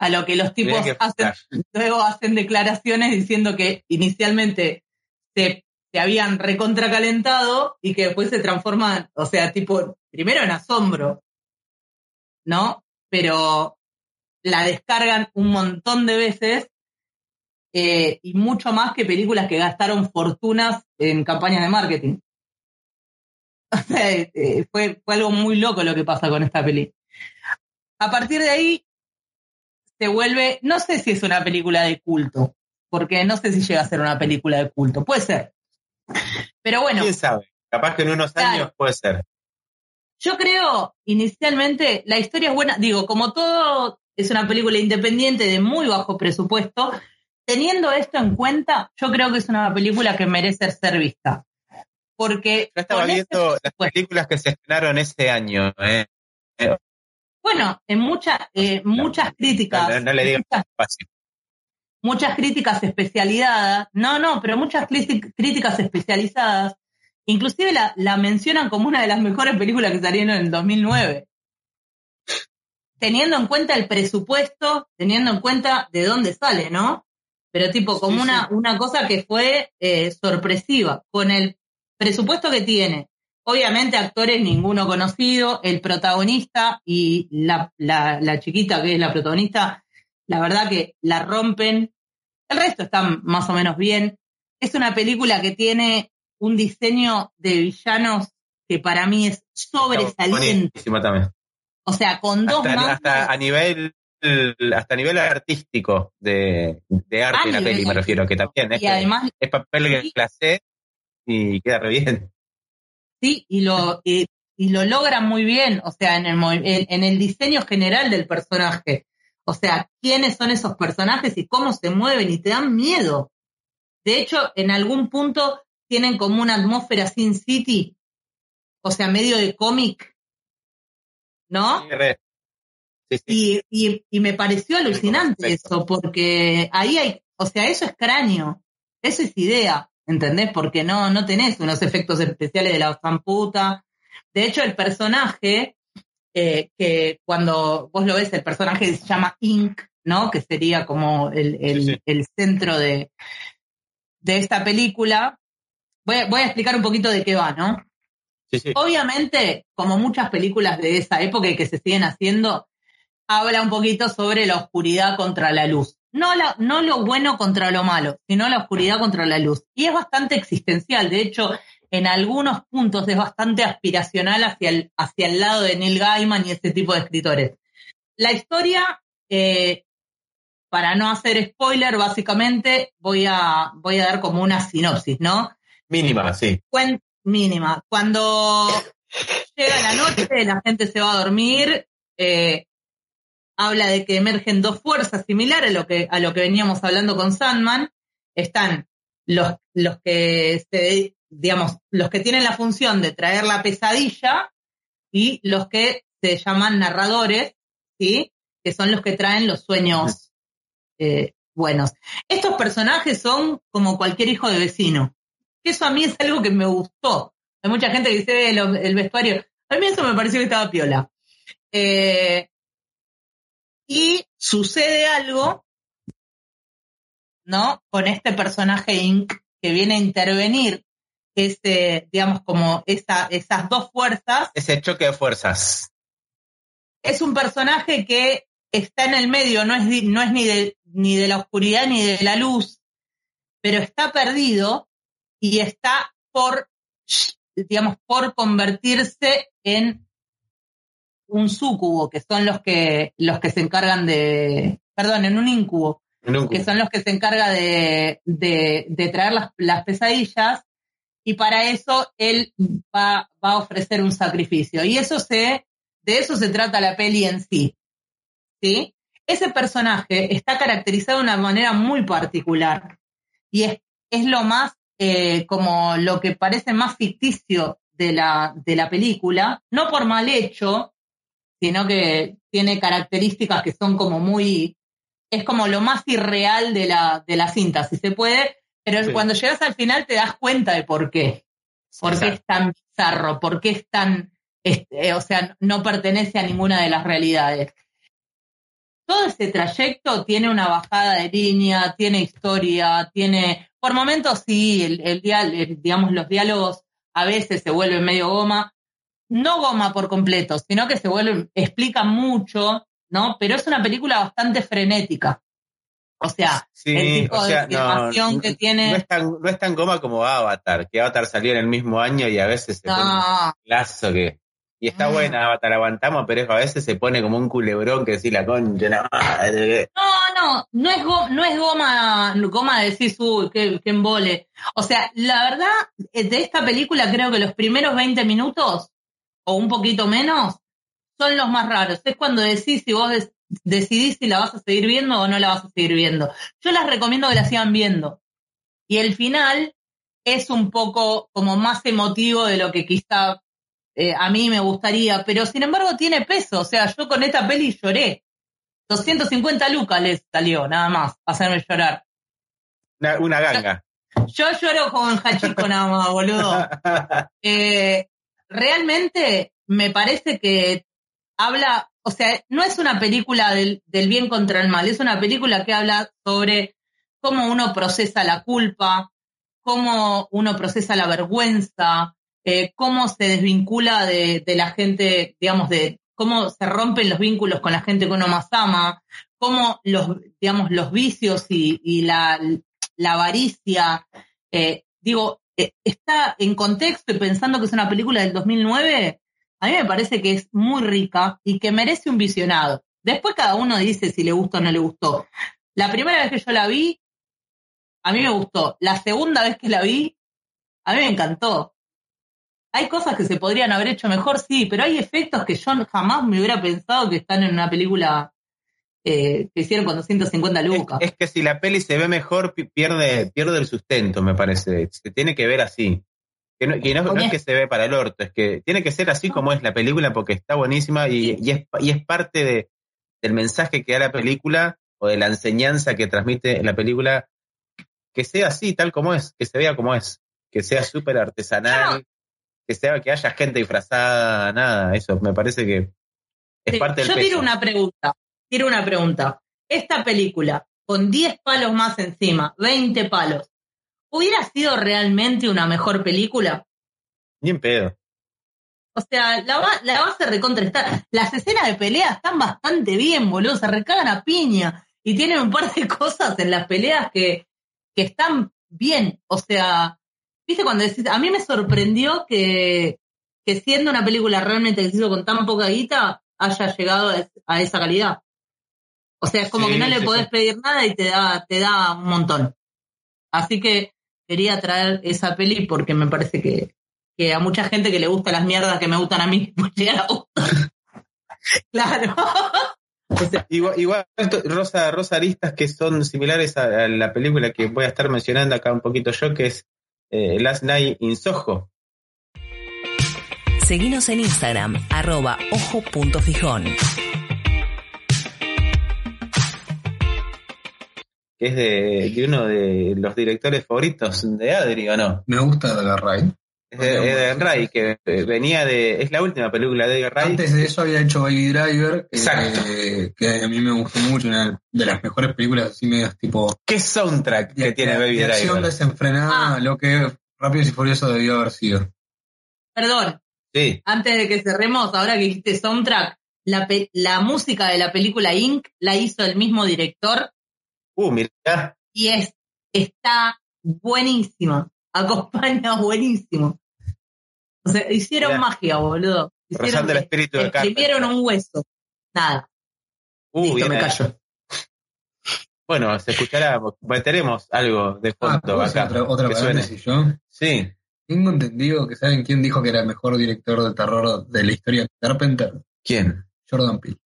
A lo que los tipos hacen, luego hacen declaraciones diciendo que inicialmente se, se habían recontracalentado y que después se transforman, o sea, tipo, primero en asombro, ¿no? Pero la descargan un montón de veces eh, y mucho más que películas que gastaron fortunas en campañas de marketing. O sea, eh, fue, fue algo muy loco lo que pasa con esta peli. A partir de ahí se vuelve, no sé si es una película de culto, porque no sé si llega a ser una película de culto, puede ser. Pero bueno. ¿Quién sabe? Capaz que en unos años puede ser. Yo creo, inicialmente, la historia es buena. Digo, como todo es una película independiente de muy bajo presupuesto, teniendo esto en cuenta, yo creo que es una película que merece ser vista. Porque. Yo estaba viendo las películas que se estrenaron ese año. ¿eh? Bueno, en muchas eh, muchas críticas. No, le digo muchas, críticas especializadas. No, no, pero muchas críticas especializadas. Inclusive la, la mencionan como una de las mejores películas que salieron en el 2009 teniendo en cuenta el presupuesto, teniendo en cuenta de dónde sale, ¿no? Pero tipo, como una, una cosa que fue eh, sorpresiva, con el presupuesto que tiene. Obviamente actores ninguno conocido, el protagonista y la, la, la chiquita que es la protagonista, la verdad que la rompen. El resto está más o menos bien. Es una película que tiene un diseño de villanos que para mí es sobresaliente. O sea, con dos hasta, hasta a nivel hasta a nivel artístico de, de arte de la peli, me refiero, que también es, es papel de clase y queda re bien. Sí, y lo, y, lo logran muy bien, o sea, en el, en, el diseño general del personaje. O sea, quiénes son esos personajes y cómo se mueven y te dan miedo. De hecho, en algún punto tienen como una atmósfera Sin City, o sea, medio de cómic, ¿no? Y, y, me pareció alucinante eso, porque ahí hay, o sea, eso es cráneo, eso es idea, ¿entendés? Porque no, no tenés unos efectos especiales de la zamputa. De hecho, el personaje, eh, que cuando vos lo ves, el personaje se llama Ink, ¿no? Que sería como el, el, el centro de, de esta película. Voy a, voy a explicar un poquito de qué va, ¿no? Obviamente, como muchas películas de esa época y que se siguen haciendo, habla un poquito sobre la oscuridad contra la luz. No, la, no lo bueno contra lo malo, sino la oscuridad contra la luz. Y es bastante existencial. De hecho, en algunos puntos es bastante aspiracional hacia el, hacia el lado de Neil Gaiman y este tipo de escritores. La historia, eh, para no hacer spoiler, básicamente voy a, voy a dar como una sinopsis, ¿no? Mínima, sí. mínima. Cuando llega la noche, la gente se va a dormir, eh, habla de que emergen dos fuerzas similares a lo que, a lo que veníamos hablando con Sandman. Están los, los que digamos, los que tienen la función de traer la pesadilla y los que se llaman narradores, ¿sí? Que son los que traen los sueños eh, buenos. Estos personajes son como cualquier hijo de vecino. Eso a mí es algo que me gustó. Hay mucha gente que dice el, vestuario. A mí eso me pareció que estaba piola. Eh, y sucede algo, ¿no? Con este personaje Inc. que viene a intervenir ese, digamos, como esa, esas dos fuerzas. Ese choque de fuerzas. Es un personaje que está en el medio, no es, no es ni, de, ni de la oscuridad ni de la luz, pero está perdido y está por, digamos, por convertirse en un súcubo, que son los que, los que se encargan de, perdón, en un incubo, que son los que se encargan de, de, traer las, las, pesadillas, y para eso él va, va, a ofrecer un sacrificio. Y eso se, de eso se trata la peli en sí. ¿Sí? Ese personaje está caracterizado de una manera muy particular. Y es, es lo más, eh, como lo que parece más ficticio de la, de la película, no por mal hecho, sino que tiene características que son como muy, es como lo más irreal de la, de la cinta, si se puede, pero cuando llegas al final te das cuenta de por qué. Por qué es tan bizarro, por qué es tan, este, o sea, no pertenece a ninguna de las realidades. Todo ese trayecto tiene una bajada de línea, tiene historia, tiene, por momentos sí, el, el, digamos, los diálogos a veces se vuelven medio goma, no goma por completo, sino que se vuelven, explican mucho, ¿no? Pero es una película bastante frenética. O sea, el tipo de filmación que tiene. No es, tan, no es tan goma como Avatar, que Avatar salió en el mismo año y a veces se pone un lazo que. Y está mm. buena Avatar, aguantamos, pero a veces se pone como un culebrón que decir la concha, no, no, no es, goma, no es goma, goma de decir, uy, qué, qué embole. O sea, la verdad, eh, de esta película creo que los primeros 20 minutos, o un poquito menos, son los más raros. Es cuando decís si vos decidís si la vas a seguir viendo o no la vas a seguir viendo. Yo las recomiendo que la sigan viendo. Y el final es un poco como más emotivo de lo que quizá eh, a mí me gustaría, pero sin embargo tiene peso. O sea, yo con esta peli lloré. 250 lucas les salió, nada más, hacerme llorar. Una, ganga. Yo, lloro con Hachiko nada más, boludo. Eh, realmente me parece que habla o sea, no es una película del, bien contra el mal, es una película que habla sobre cómo uno procesa la culpa, cómo uno procesa la vergüenza, eh, cómo se desvincula de, la gente, digamos, de cómo se rompen los vínculos con la gente que uno más ama, cómo los, digamos, los vicios y, la, avaricia, eh, digo, está en contexto y pensando que es una película del 2009, a mí me parece que es muy rica y que merece un visionado. Después cada uno dice si le gustó o no le gustó. La primera vez que yo la vi, a mí me gustó. La segunda vez que la vi, a mí me encantó. Hay cosas que se podrían haber hecho mejor, sí, pero hay efectos que yo jamás me hubiera pensado que están en una película eh, que hicieron con 250 lucas. Es, que si la peli se ve mejor, pierde, pierde el sustento, me parece. Se tiene que ver así. Que no, es que se ve para el orto, es que tiene que ser así como es la película porque está buenísima y, es, y es parte de, del mensaje que da la película o de la enseñanza que transmite la película, que sea así, tal como es, que se vea como es, que sea súper artesanal, que sea que haya gente disfrazada, nada, eso me parece que es parte del Yo tiro una pregunta, tiro una pregunta. Esta película, con 10 palos más encima, 20 palos, ¿Hubiera sido realmente una mejor película? Bien pedo. O sea, la, la base recontra Las escenas de pelea están bastante bien, boludo. Se recagan a piña. Y tienen un par de cosas en las peleas que, que están bien. O sea, viste cuando decís, a mí me sorprendió que, que siendo una película realmente que se hizo con tan poca guita, haya llegado a esa calidad. O sea, es como que no le podés pedir nada y te da, te da un montón. Así que quería traer esa peli porque me parece que, que a mucha gente que le gusta las mierdas que me gustan a mí, pues claro. igual, Rosa, Rosa Aristas que son similares a, la película que voy a estar mencionando acá un poquito yo, que es eh, Last Night in Soho. Seguinos en Instagram, arroba ojo.fijón. que es de, uno de los directores favoritos de Adri, ¿o no? Me gusta Edgar Wright. Es de Edgar Wright, que eh, venía de. Es la última película de Edgar Wright. Antes de eso había hecho Baby Driver, que, que a mí me gustó mucho, una de las mejores películas así medias tipo. ¿Qué soundtrack que tiene Baby Driver? Acción desenfrenada, ah. lo que Rápido y Furioso debió haber sido. Perdón. Sí. Antes de que cerremos, ahora que dijiste soundtrack, la, la música de la película Inc. la hizo el mismo director Uh, mira. Y es, está buenísimo. Acompaña buenísimo. O sea, hicieron magia, boludo. Hicieron, el espíritu de Escribieron un hueso. Nada. Uh, Listo, me callo. Bueno, se escuchará, meteremos algo de ah, fondo acá. Otra, otra yo. Sí. Tengo entendido que saben quién dijo que era el mejor director de terror de la historia de Carpenter. ¿Quién? Jordan Peele.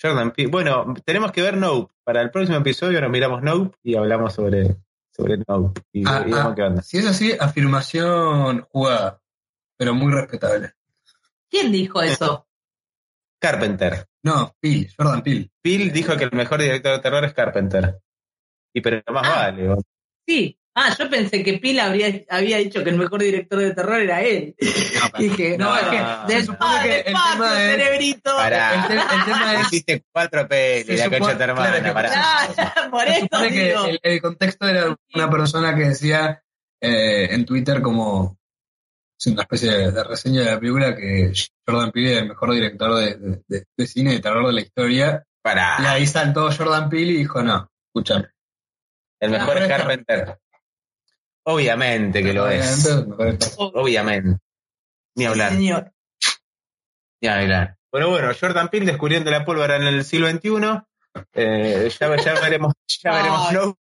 Jordan Peele. Bueno, tenemos que ver Nope. Para el próximo episodio nos miramos Nope y hablamos sobre, sobre Nope. Y, ah, ah, qué onda. Si es así, afirmación jugada, pero muy respetable. ¿Quién dijo eso? Carpenter. No, Peele, Jordan Peele. Peele dijo que el mejor director de terror es Carpenter. Y pero más ah, vale. Sí, Ah, yo pensé que Pila habría, había dicho que el mejor director de terror era él. Y dije, no, No, es que no. Se supone que el despacio, tema es- cerebrito. Pará. El, te- el tema es. Hiciste cuatro pelis, la concha de hermana, claro que- pará. Claro, por eso supone que el, el contexto era una persona que decía eh, en Twitter como es una especie de, de reseña de la película que Jordan Peele es el mejor director de, de- de- de cine de terror de la historia. Y Pará. ahí saltó Jordan Peele y dijo, no, escúchame. El mejor es Carpenter. Obviamente que lo es. Obviamente. Ni hablar. Señor. Ni hablar. Bueno, bueno, Jordan Peele descubriendo la pólvora en el siglo XXI. Eh, ya, ya veremos, ya veremos. No,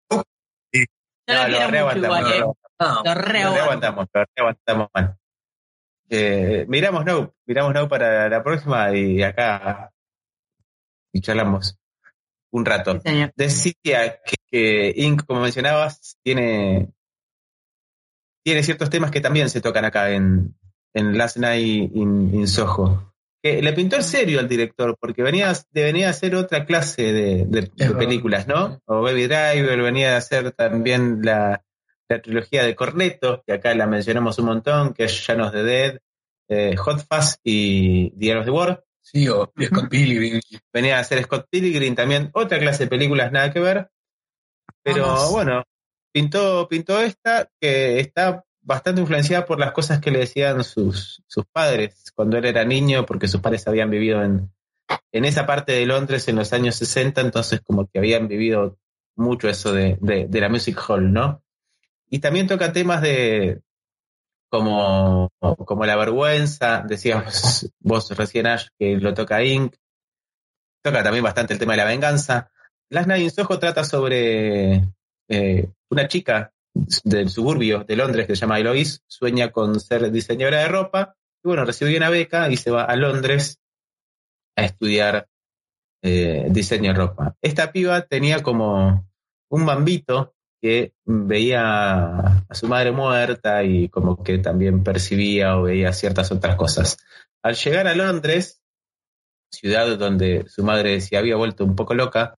no, lo mucho reaguantamos. igual, ¿eh? lo- No, Lo. Eh, miramos No, miramos No para la próxima y acá y charlamos un rato. Sí. Decía que, que Inc., como mencionabas, tiene, tiene ciertos temas que también se tocan acá en, en Last Night in, in Soho. Que le pintó el serio al director, porque venía, venía a hacer otra clase de, de- de verdad. películas, ¿no? O Baby Driver, venía a hacer también la, la trilogía de Cornetto, que acá la mencionamos un montón, que es Llanos de Dead, eh, Hot Fuzz y Diarios de War. sí, o Scott Pilgrim. Venía a hacer Scott Pilgrim también, otra clase de películas nada que ver. Pero Vamos. bueno, pintó, pintó esta que está bastante influenciada por las cosas que le decían sus, sus padres cuando él era niño, porque sus padres habían vivido en, en esa parte de Londres en los años 60, entonces como que habían vivido mucho eso de, de, la music hall, ¿no? Y también toca temas de como, como la vergüenza, decías vos recién que lo toca Inc. Toca también bastante el tema de la venganza. Night in Soho trata sobre eh, una chica del suburbio de Londres que se llama Eloise, sueña con ser diseñadora de ropa, y bueno, recibe una beca y se va a Londres a estudiar eh, diseño de ropa. Esta piba tenía como un bambito que veía a su madre muerta y como que también percibía o veía ciertas otras cosas. Al llegar a Londres, ciudad donde su madre se había vuelto un poco loca,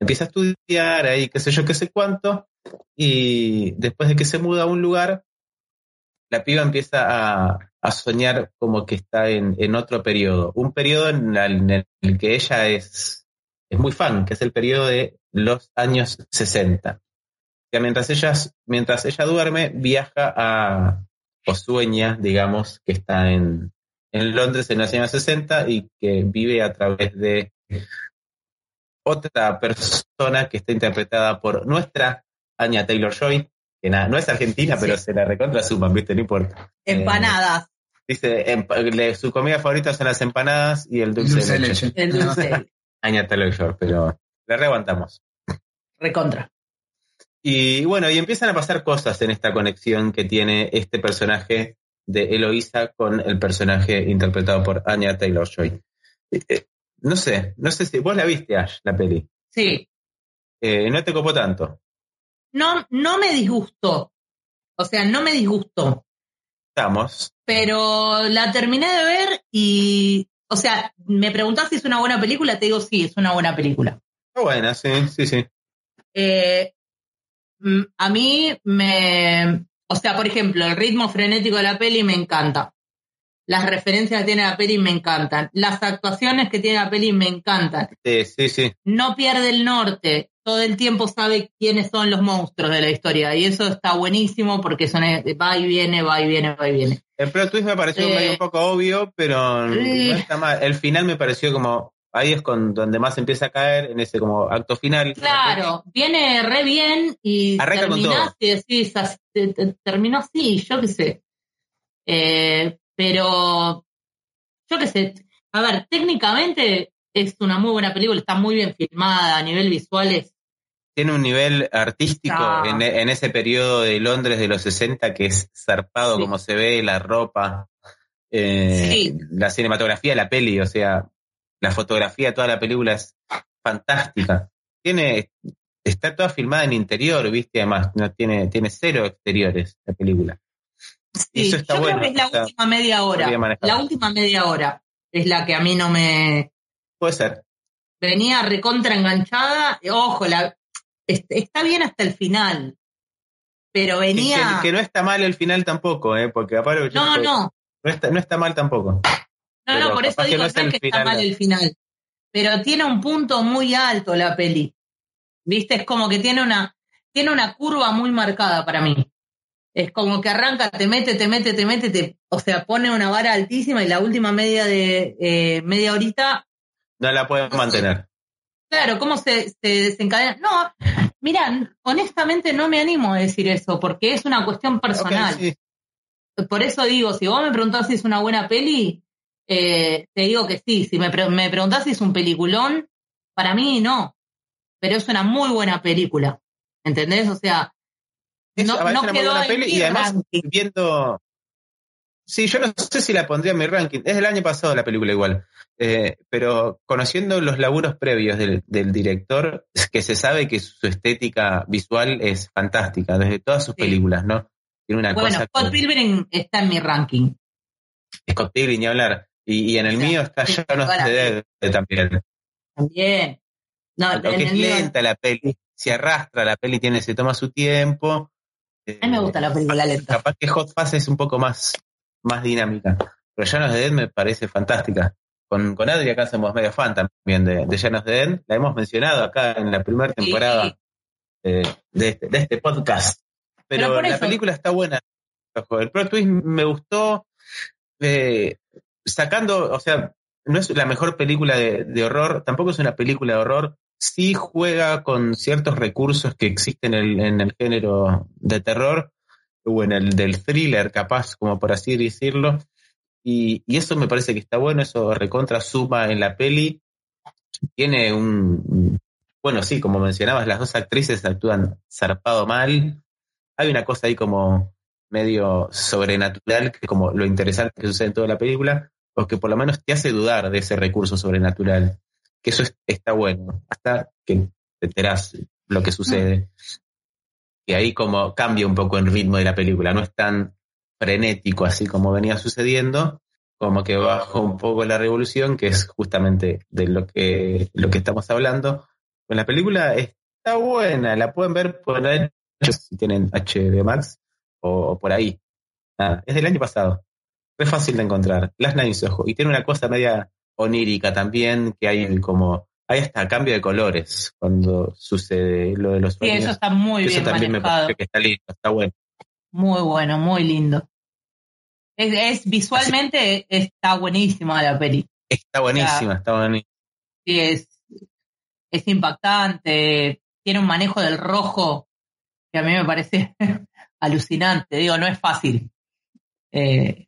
empieza a estudiar ahí, qué sé yo, qué sé cuánto, y después de que se muda a un lugar, la piba empieza a, soñar como que está en, otro periodo, un periodo en el, que ella es, es muy fan, que es el periodo de los años 60. O sea, mientras ella, mientras ella duerme, viaja a, o sueña, digamos, que está en, en Londres en los años 60 y que vive a través de otra persona que está interpretada por nuestra Anya Taylor Joy, que nada, no es argentina, Sí. pero se la recontra suman, ¿viste? No importa. Empanadas. Dice, le- su comida favorita son las empanadas y el dulce, Dulce de leche. leche. El dulce. Anya Taylor Joy, pero le reaguantamos. Recontra. Y bueno, y empiezan a pasar cosas en esta conexión que tiene este personaje de Eloísa con el personaje interpretado por Anya Taylor Joy. No sé, no sé si vos la viste, Ash, la peli. Sí. Eh, no te copó tanto. No, no me disgustó. O sea, no me disgustó. Estamos. Pero la terminé de ver y. O sea, me preguntás si es una buena película, te digo sí, es una buena película. Está buena, sí, sí, sí. Eh, mm, a mí me. O sea, por ejemplo, el ritmo frenético de la peli me encanta. Las referencias que tiene la peli me encantan. Las actuaciones que tiene la peli me encantan. Sí, sí, sí. No pierde el norte. Todo el tiempo sabe quiénes son los monstruos de la historia. Y eso está buenísimo porque son, va y viene, va y viene, va y viene. El plot twist me pareció Eh, un poco obvio, pero no eh. está mal. El final me pareció como. Ahí es con donde más empieza a caer, en ese como acto final. Claro, viene re bien y Arranca terminás y decís, terminó así, yo qué sé. Eh, pero, yo qué sé. A ver, técnicamente es una muy buena película, está muy bien filmada, a nivel visual es Tiene un nivel artístico en, en ese periodo de Londres de los 60 que es zarpado Sí. como se ve, la ropa, eh, Sí. la cinematografía la peli, o sea, la fotografía toda la película es fantástica. Tiene, está toda filmada en interior, viste, además, no tiene, tiene cero exteriores la película. Sí, Eso está yo bueno, creo que es la o sea, última media hora. La última media hora es la que a mí no me Puede ser. venía recontra enganchada. Ojo, la, est- está bien hasta el final. pero venía... Que, que, no está mal el final tampoco, ¿eh? Porque aparte... No, no. No está, no está mal tampoco. No, no, por eso digo no es que está mal el final. Pero tiene un punto muy alto la peli. ¿Viste? Es como que tiene una, tiene una curva muy marcada para mí. Es como que arranca, te mete, te mete, te mete, te, o sea, pone una vara altísima y la última media de eh, media horita. No la pueden mantener. Claro, ¿cómo se, se desencadena? No, mira, honestamente no me animo a decir eso, porque es una cuestión personal. Por eso digo, si vos me preguntás si es una buena peli, eh, te digo que sí. Si me, me preguntás si es un peliculón, para mí no. Pero es una muy buena película. ¿Entendés? O sea, no, no quedó buena peli y además viendo. Sí, yo no sé si la pondría en mi ranking. Es del año pasado la película igual. Eh, pero conociendo los laburos previos del, del, director, que se sabe que su estética visual es fantástica, desde todas sus películas, ¿no? Tiene una bueno, Scott Pilgrim está en mi ranking. Scott Pilgrim, ni hablar. Y, y en el mío está sí, of the Dead también. También. No, Lo que es lenta la peli, se arrastra la peli, tiene, se toma su tiempo. A mí me gusta la película lenta. Capaz que Hot Fuzz es un poco más, más dinámica. Pero of the Dead me parece fantástica. Con, con Adri acá somos medio fan también de, de of the Dead. La hemos mencionado acá en la primera temporada sí. eh, de, este, de este podcast. Pero, Pero la eso. película está buena. El plot twist me gustó. Eh, sacando, o sea, no es la mejor película de, de, horror, tampoco es una película de horror, sí juega con ciertos recursos que existen en el, género de terror o en el del thriller, capaz, como por así decirlo. Y, eso me parece que está bueno, eso recontra suma en la peli. Tiene un, bueno, sí, como mencionabas, las dos actrices actúan zarpado mal. Hay una cosa ahí como medio sobrenatural, que como lo interesante que sucede en toda la película, o que por lo menos te hace dudar de ese recurso sobrenatural. Que eso es, está bueno, hasta que te enterás lo que sucede. Y ahí como cambia un poco el ritmo de la película, no es tan frenético así como venía sucediendo, como que bajó un poco la revolución, que es justamente de lo que, lo que estamos hablando. Pues la película está buena, la pueden ver por si tienen HD Max o, por ahí. Es del año pasado. Es fácil de encontrar. Las Nines Ojo. Y tiene una cosa media onírica también, que hay como. Hay hasta cambio de colores cuando sucede lo de los sueños. Sí, eso está muy eso bien también manejado. me parece que está lindo, está bueno. Muy bueno, muy lindo. Es, es visualmente Así. está buenísima la peli. Está buenísima, o sea, está buenísima. Sí, es, es impactante. Tiene un manejo del rojo que a mí me parece alucinante. Digo, no es fácil. Eh,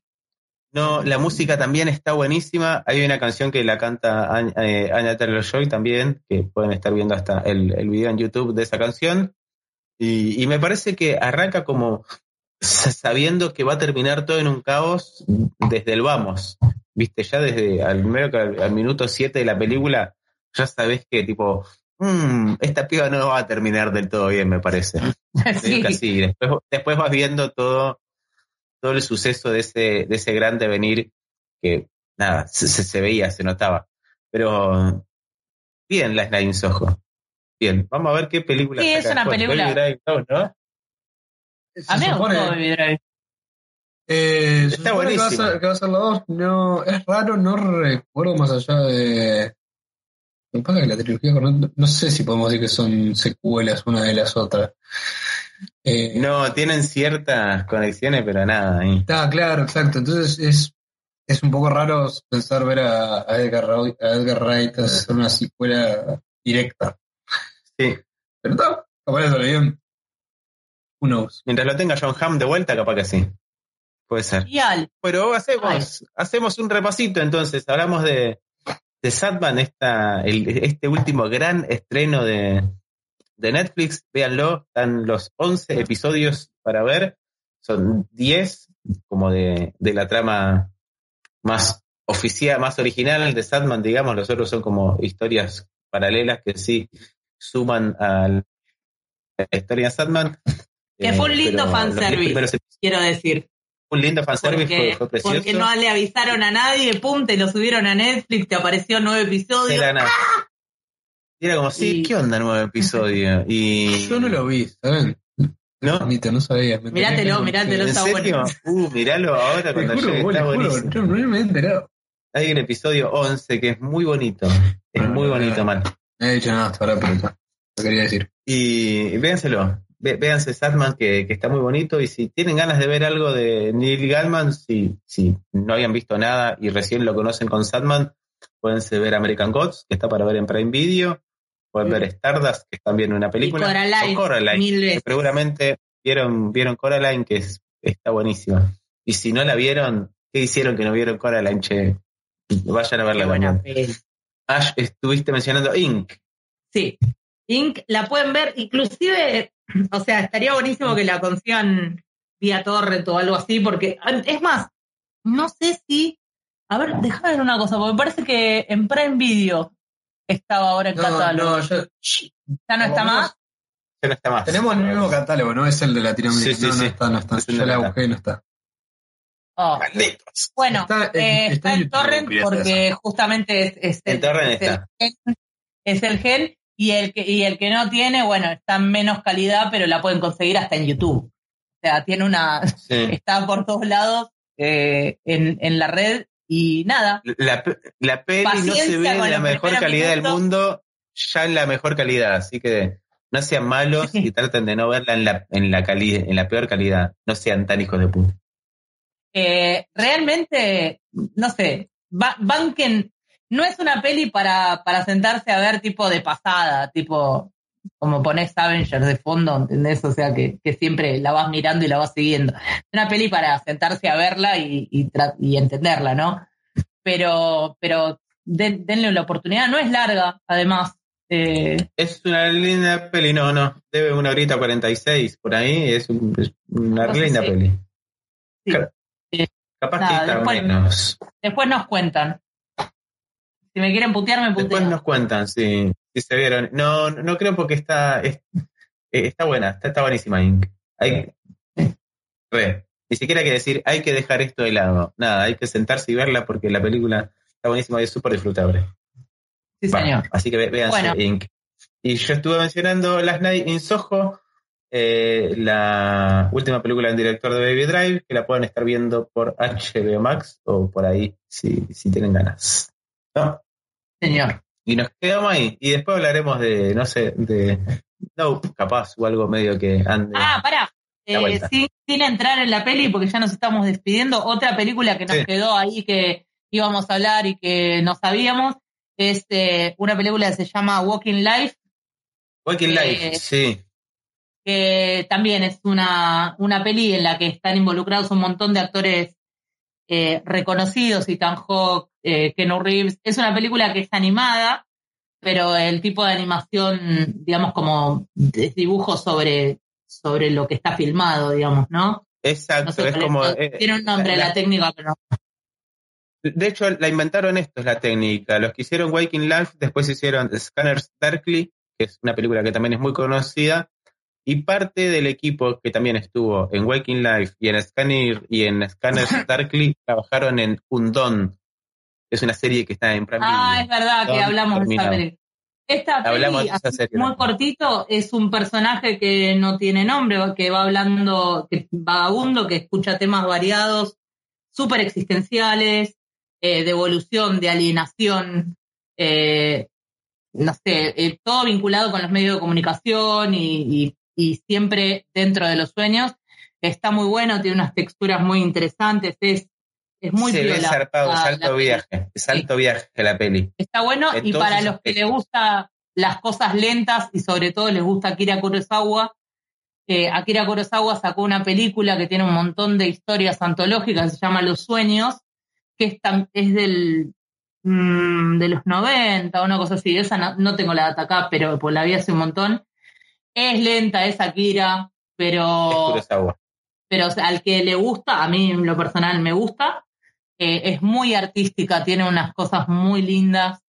no, la música también está buenísima. Hay una canción que la canta Anya, eh, Taylor Joy también, que pueden estar viendo hasta el, el video en YouTube de esa canción. Y, y, me parece que arranca como sabiendo que va a terminar todo en un caos desde el vamos. Viste, ya desde al, al, al minuto 7 de la película, ya sabes que tipo, mmm, esta piba no va a terminar del todo bien, me parece. Sí. Casi. Después, después vas viendo todo todo el suceso de ese, de ese gran devenir que, nada, se, se veía, se notaba. Pero, bien la Sliding Soho. Bien, vamos a ver qué película. Sí, es una después. película. Drive, ¿no? A mí me gustó Baby Drive. Eh, Está buenísimo. Que va, ser, que va, a ser, la 2. No, es raro, no recuerdo más allá de. Que pasa que la trilogía, no, no sé si podemos decir que son secuelas una de las otras. Eh, no, tienen ciertas conexiones, pero nada. Ahí. Está claro, exacto. Entonces es, es un poco raro pensar ver a, a, Edgar, a Edgar Wright hacer una secuela directa. Sí. Pero está, capaz de bien. Who knows. Mientras lo tenga John Hamm de vuelta, capaz que sí. Puede ser. Pero hacemos, hacemos un repasito entonces. Hablamos de, de Satman, esta, el, este último gran estreno de, de Netflix, véanlo, están los 11 episodios para ver, son 10 como de, de la trama más oficial, más original de Sandman, digamos, los otros son como historias paralelas que sí suman a la historia de Sandman. Que fue un lindo eh, fanservice, quiero decir. Un lindo fanservice, porque, fue, fue precioso. Porque no le avisaron a nadie, pum, te lo subieron a Netflix, te apareció nueve episodios. ¡Ah! Y era como, sí, ¿qué onda nuevo episodio? Y... Yo no lo vi, ¿saben? ¿No? no sabía. Mírátelo, mírátelo, está bueno. Uh, míralo ahora cuando llegue, está buenísimo. no me he enterado. Hay un episodio 11 que es muy bonito. Es muy bonito, man. No he dicho nada hasta ahora, pero lo quería decir. Y véanselo. Véanse Sadman, que, que, está muy bonito. Y si tienen ganas de ver algo de Neil Gaiman, si, si no habían visto nada y recién lo conocen con Sadman, pueden ver American Gods, que está para ver en Prime Video. Pueden ver Stardust, que es también una película. Coraline, o Coraline seguramente vieron, vieron Coraline, que es, está buenísima. Y si no la vieron, ¿qué hicieron que no vieron Coraline? Che, vayan a verla. Buena Ash, estuviste mencionando Inc. Sí, Inc. la pueden ver, inclusive, o sea, estaría buenísimo que la consigan vía torrent o algo así, porque es más, no sé si, a ver, déjame ver una cosa, porque me parece que en Prime Video estaba ahora en catálogo. No, ¿Ya no está más? Ya no está más. Tenemos el mismo catálogo, ¿no? Es el de Latinoamérica. Sí, sí, no, no está, no está. Yo la busqué y no está. Oh. Bueno, está, eh, en, torrent porque justamente es, es, el, es, el, gen y el que y el que no tiene, bueno, está en menos calidad, pero la pueden conseguir hasta en YouTube. O sea, tiene una está por todos lados eh, en, en la red y nada. La, la peli no se ve en la mejor calidad del mundo, ya en la mejor calidad, así que no sean malos y traten de no verla en la, en la, en la peor calidad. No sean tan hijos de puta. Eh, realmente, no sé, Banken no es una peli para, para sentarse a ver tipo de pasada, tipo como pones Avengers de fondo, ¿entendés? O sea, que, que, siempre la vas mirando y la vas siguiendo. Es una peli para sentarse a verla y, y, entenderla, ¿no? Pero, pero denle la oportunidad, no es larga, además. Eh, es una linda peli, no, no, debe una horita 46 por ahí, es, una linda peli. Sí. Capaz que está después, menos. Después nos cuentan. Si me quieren putear, me putean. Después nos cuentan, sí. Si se vieron. No, no creo porque está, eh, está buena, está, está buenísima Inc. Hay, Ni siquiera hay que decir, hay que dejar esto de lado. Nada, hay que sentarse y verla porque la película está buenísima y es súper disfrutable. Sí, señor. así que véanse Inc. Y yo estuve mencionando Last Night in Soho, eh, la última película del director de Baby Drive, que la pueden estar viendo por HBO Max o por ahí si, si tienen ganas. ¿No? Señor. Y nos quedamos ahí. Y después hablaremos de, no sé, de no, capaz o algo medio que ande. Ah, pará. Eh, sin, entrar en la peli, porque ya nos estamos despidiendo, otra película que nos quedó ahí que íbamos a hablar y que no sabíamos, es eh, una película que se llama Walking Life. Walking Life, sí. Que también es una, una peli en la que están involucrados un montón de actores eh, reconocidos, Ethan Hawke, eh, Ken Reeves. Es una película que es animada, pero el tipo de animación, digamos, como dibujo sobre, sobre lo que está filmado, digamos, ¿no? Exacto, es como... Eh, tiene un nombre la, técnica, pero De hecho, la inventaron esto, es la técnica. Los que hicieron Waking Life después hicieron Scanners Darkly, que es una película que también es muy conocida, y parte del equipo que también estuvo en Waking Life y en Scanner y en Scanners Darkly trabajaron en Undone. Es una serie que está en Prime Ah, es verdad que hablamos de esa serie. Esta peli, muy cortito, es un personaje que no tiene nombre, que va hablando, que vagabundo, que escucha temas variados, súper existenciales, eh, de evolución, de alienación, eh, no sé, eh, todo vinculado con los medios de comunicación y, y siempre dentro de los sueños. Está muy bueno, tiene unas texturas muy interesantes, es, es muy Se ve zarpado, salto viaje, salto viaje la peli. Está bueno y para los que les gustan las cosas lentas y sobre todo les gusta Akira Kurosawa, eh, Akira Kurosawa sacó una película que tiene un montón de historias antológicas, se llama Los Sueños, que es, es del mm, de los 90, una cosa así. Esa no, no, tengo la data acá, pero pues la vi hace un montón. Es lenta, es Akira, pero. pero al que le gusta, a mí en lo personal me gusta. Eh, es muy artística, tiene unas cosas muy lindas.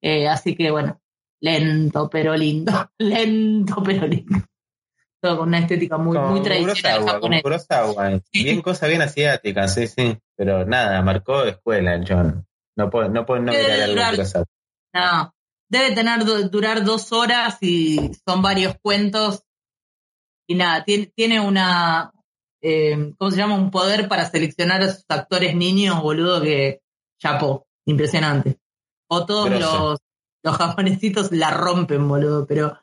Eh, así que bueno, lento pero lindo. lento pero lindo. Todo con una estética muy, muy tradicional Bien cosa bien asiática, sí, sí. Pero nada, marcó escuela el John. No puede no, puede no mirar No, debe tener durar dos horas y son varios cuentos y nada, tiene, tiene una, eh, ¿cómo se llama? Un poder para seleccionar a sus actores niños, boludo, que chapó, impresionante. O todos los, los japonesitos la rompen, boludo, pero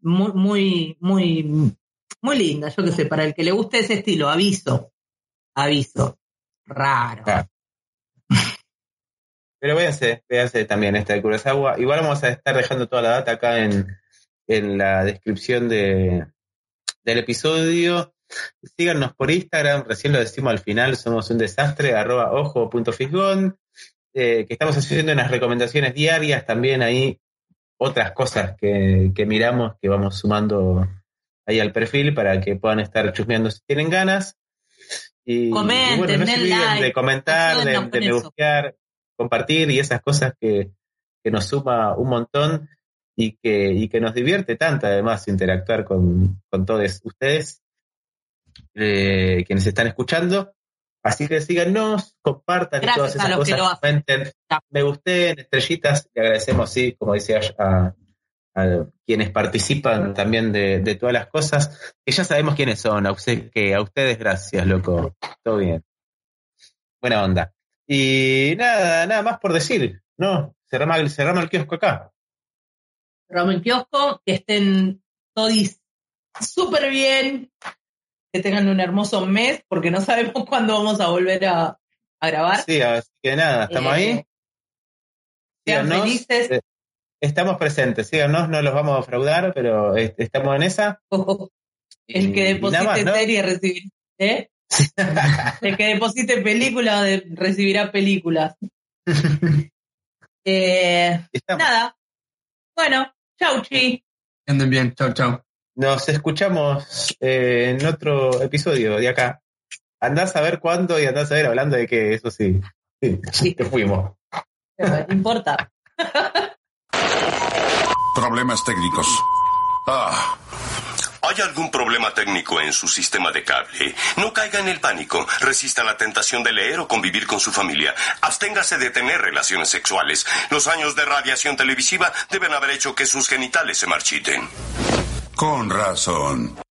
muy, muy, muy, muy linda, yo qué sé, para el que le guste ese estilo, aviso, aviso, raro. Pero véanse, véanse también esta de Kurosawa. Igual vamos a estar dejando toda la data acá en, en la descripción de, del episodio. Síganos por Instagram, recién lo decimos al final, somos un desastre, arroba ojo.fisgón, eh, que estamos haciendo unas recomendaciones diarias, también ahí otras cosas que, que miramos, que vamos sumando ahí al perfil para que puedan estar chusmeando si tienen ganas. Y, Comenten, bueno, no se den olviden like, de comentar, de, de me eso. Compartir y esas cosas que, que nos suma un montón y que, y que nos divierte tanto además interactuar con, con todos ustedes, eh, quienes están escuchando. Así que síganos, compartan y todas esas cosas, comenten, me gusten, estrellitas, le agradecemos, sí, como decía a, a quienes participan también de, de todas las cosas, que ya sabemos quiénes son, a usted, que a ustedes gracias, loco, todo bien. Buena onda. Y nada, nada más por decir, ¿no? Cerramos el, cerramos el kiosco acá. Cerramos el kiosco, que estén todos súper bien, que tengan un hermoso mes, porque no sabemos cuándo vamos a volver a, a grabar. Sí, así que nada, estamos Eh, ahí. Sean Síganos. felices. Eh, Estamos presentes, síganos, no los vamos a defraudar, pero eh, estamos en esa. El que deposite más, ¿no? serie recibirá. ¿eh? El que deposite película de- recibirá películas. Eh, nada. Bueno, chau, chi. Anden bien, chao, chao. Nos escuchamos eh, en otro episodio de acá. Andás a ver cuándo y andás a ver hablando de que eso sí. Sí, Sí. te fuimos. No importa. Problemas técnicos. Ah. ¿Hay algún problema técnico en su sistema de cable? No caiga en el pánico. Resista la tentación de leer o convivir con su familia. Absténgase de tener relaciones sexuales. Los años de radiación televisiva deben haber hecho que sus genitales se marchiten. Con razón.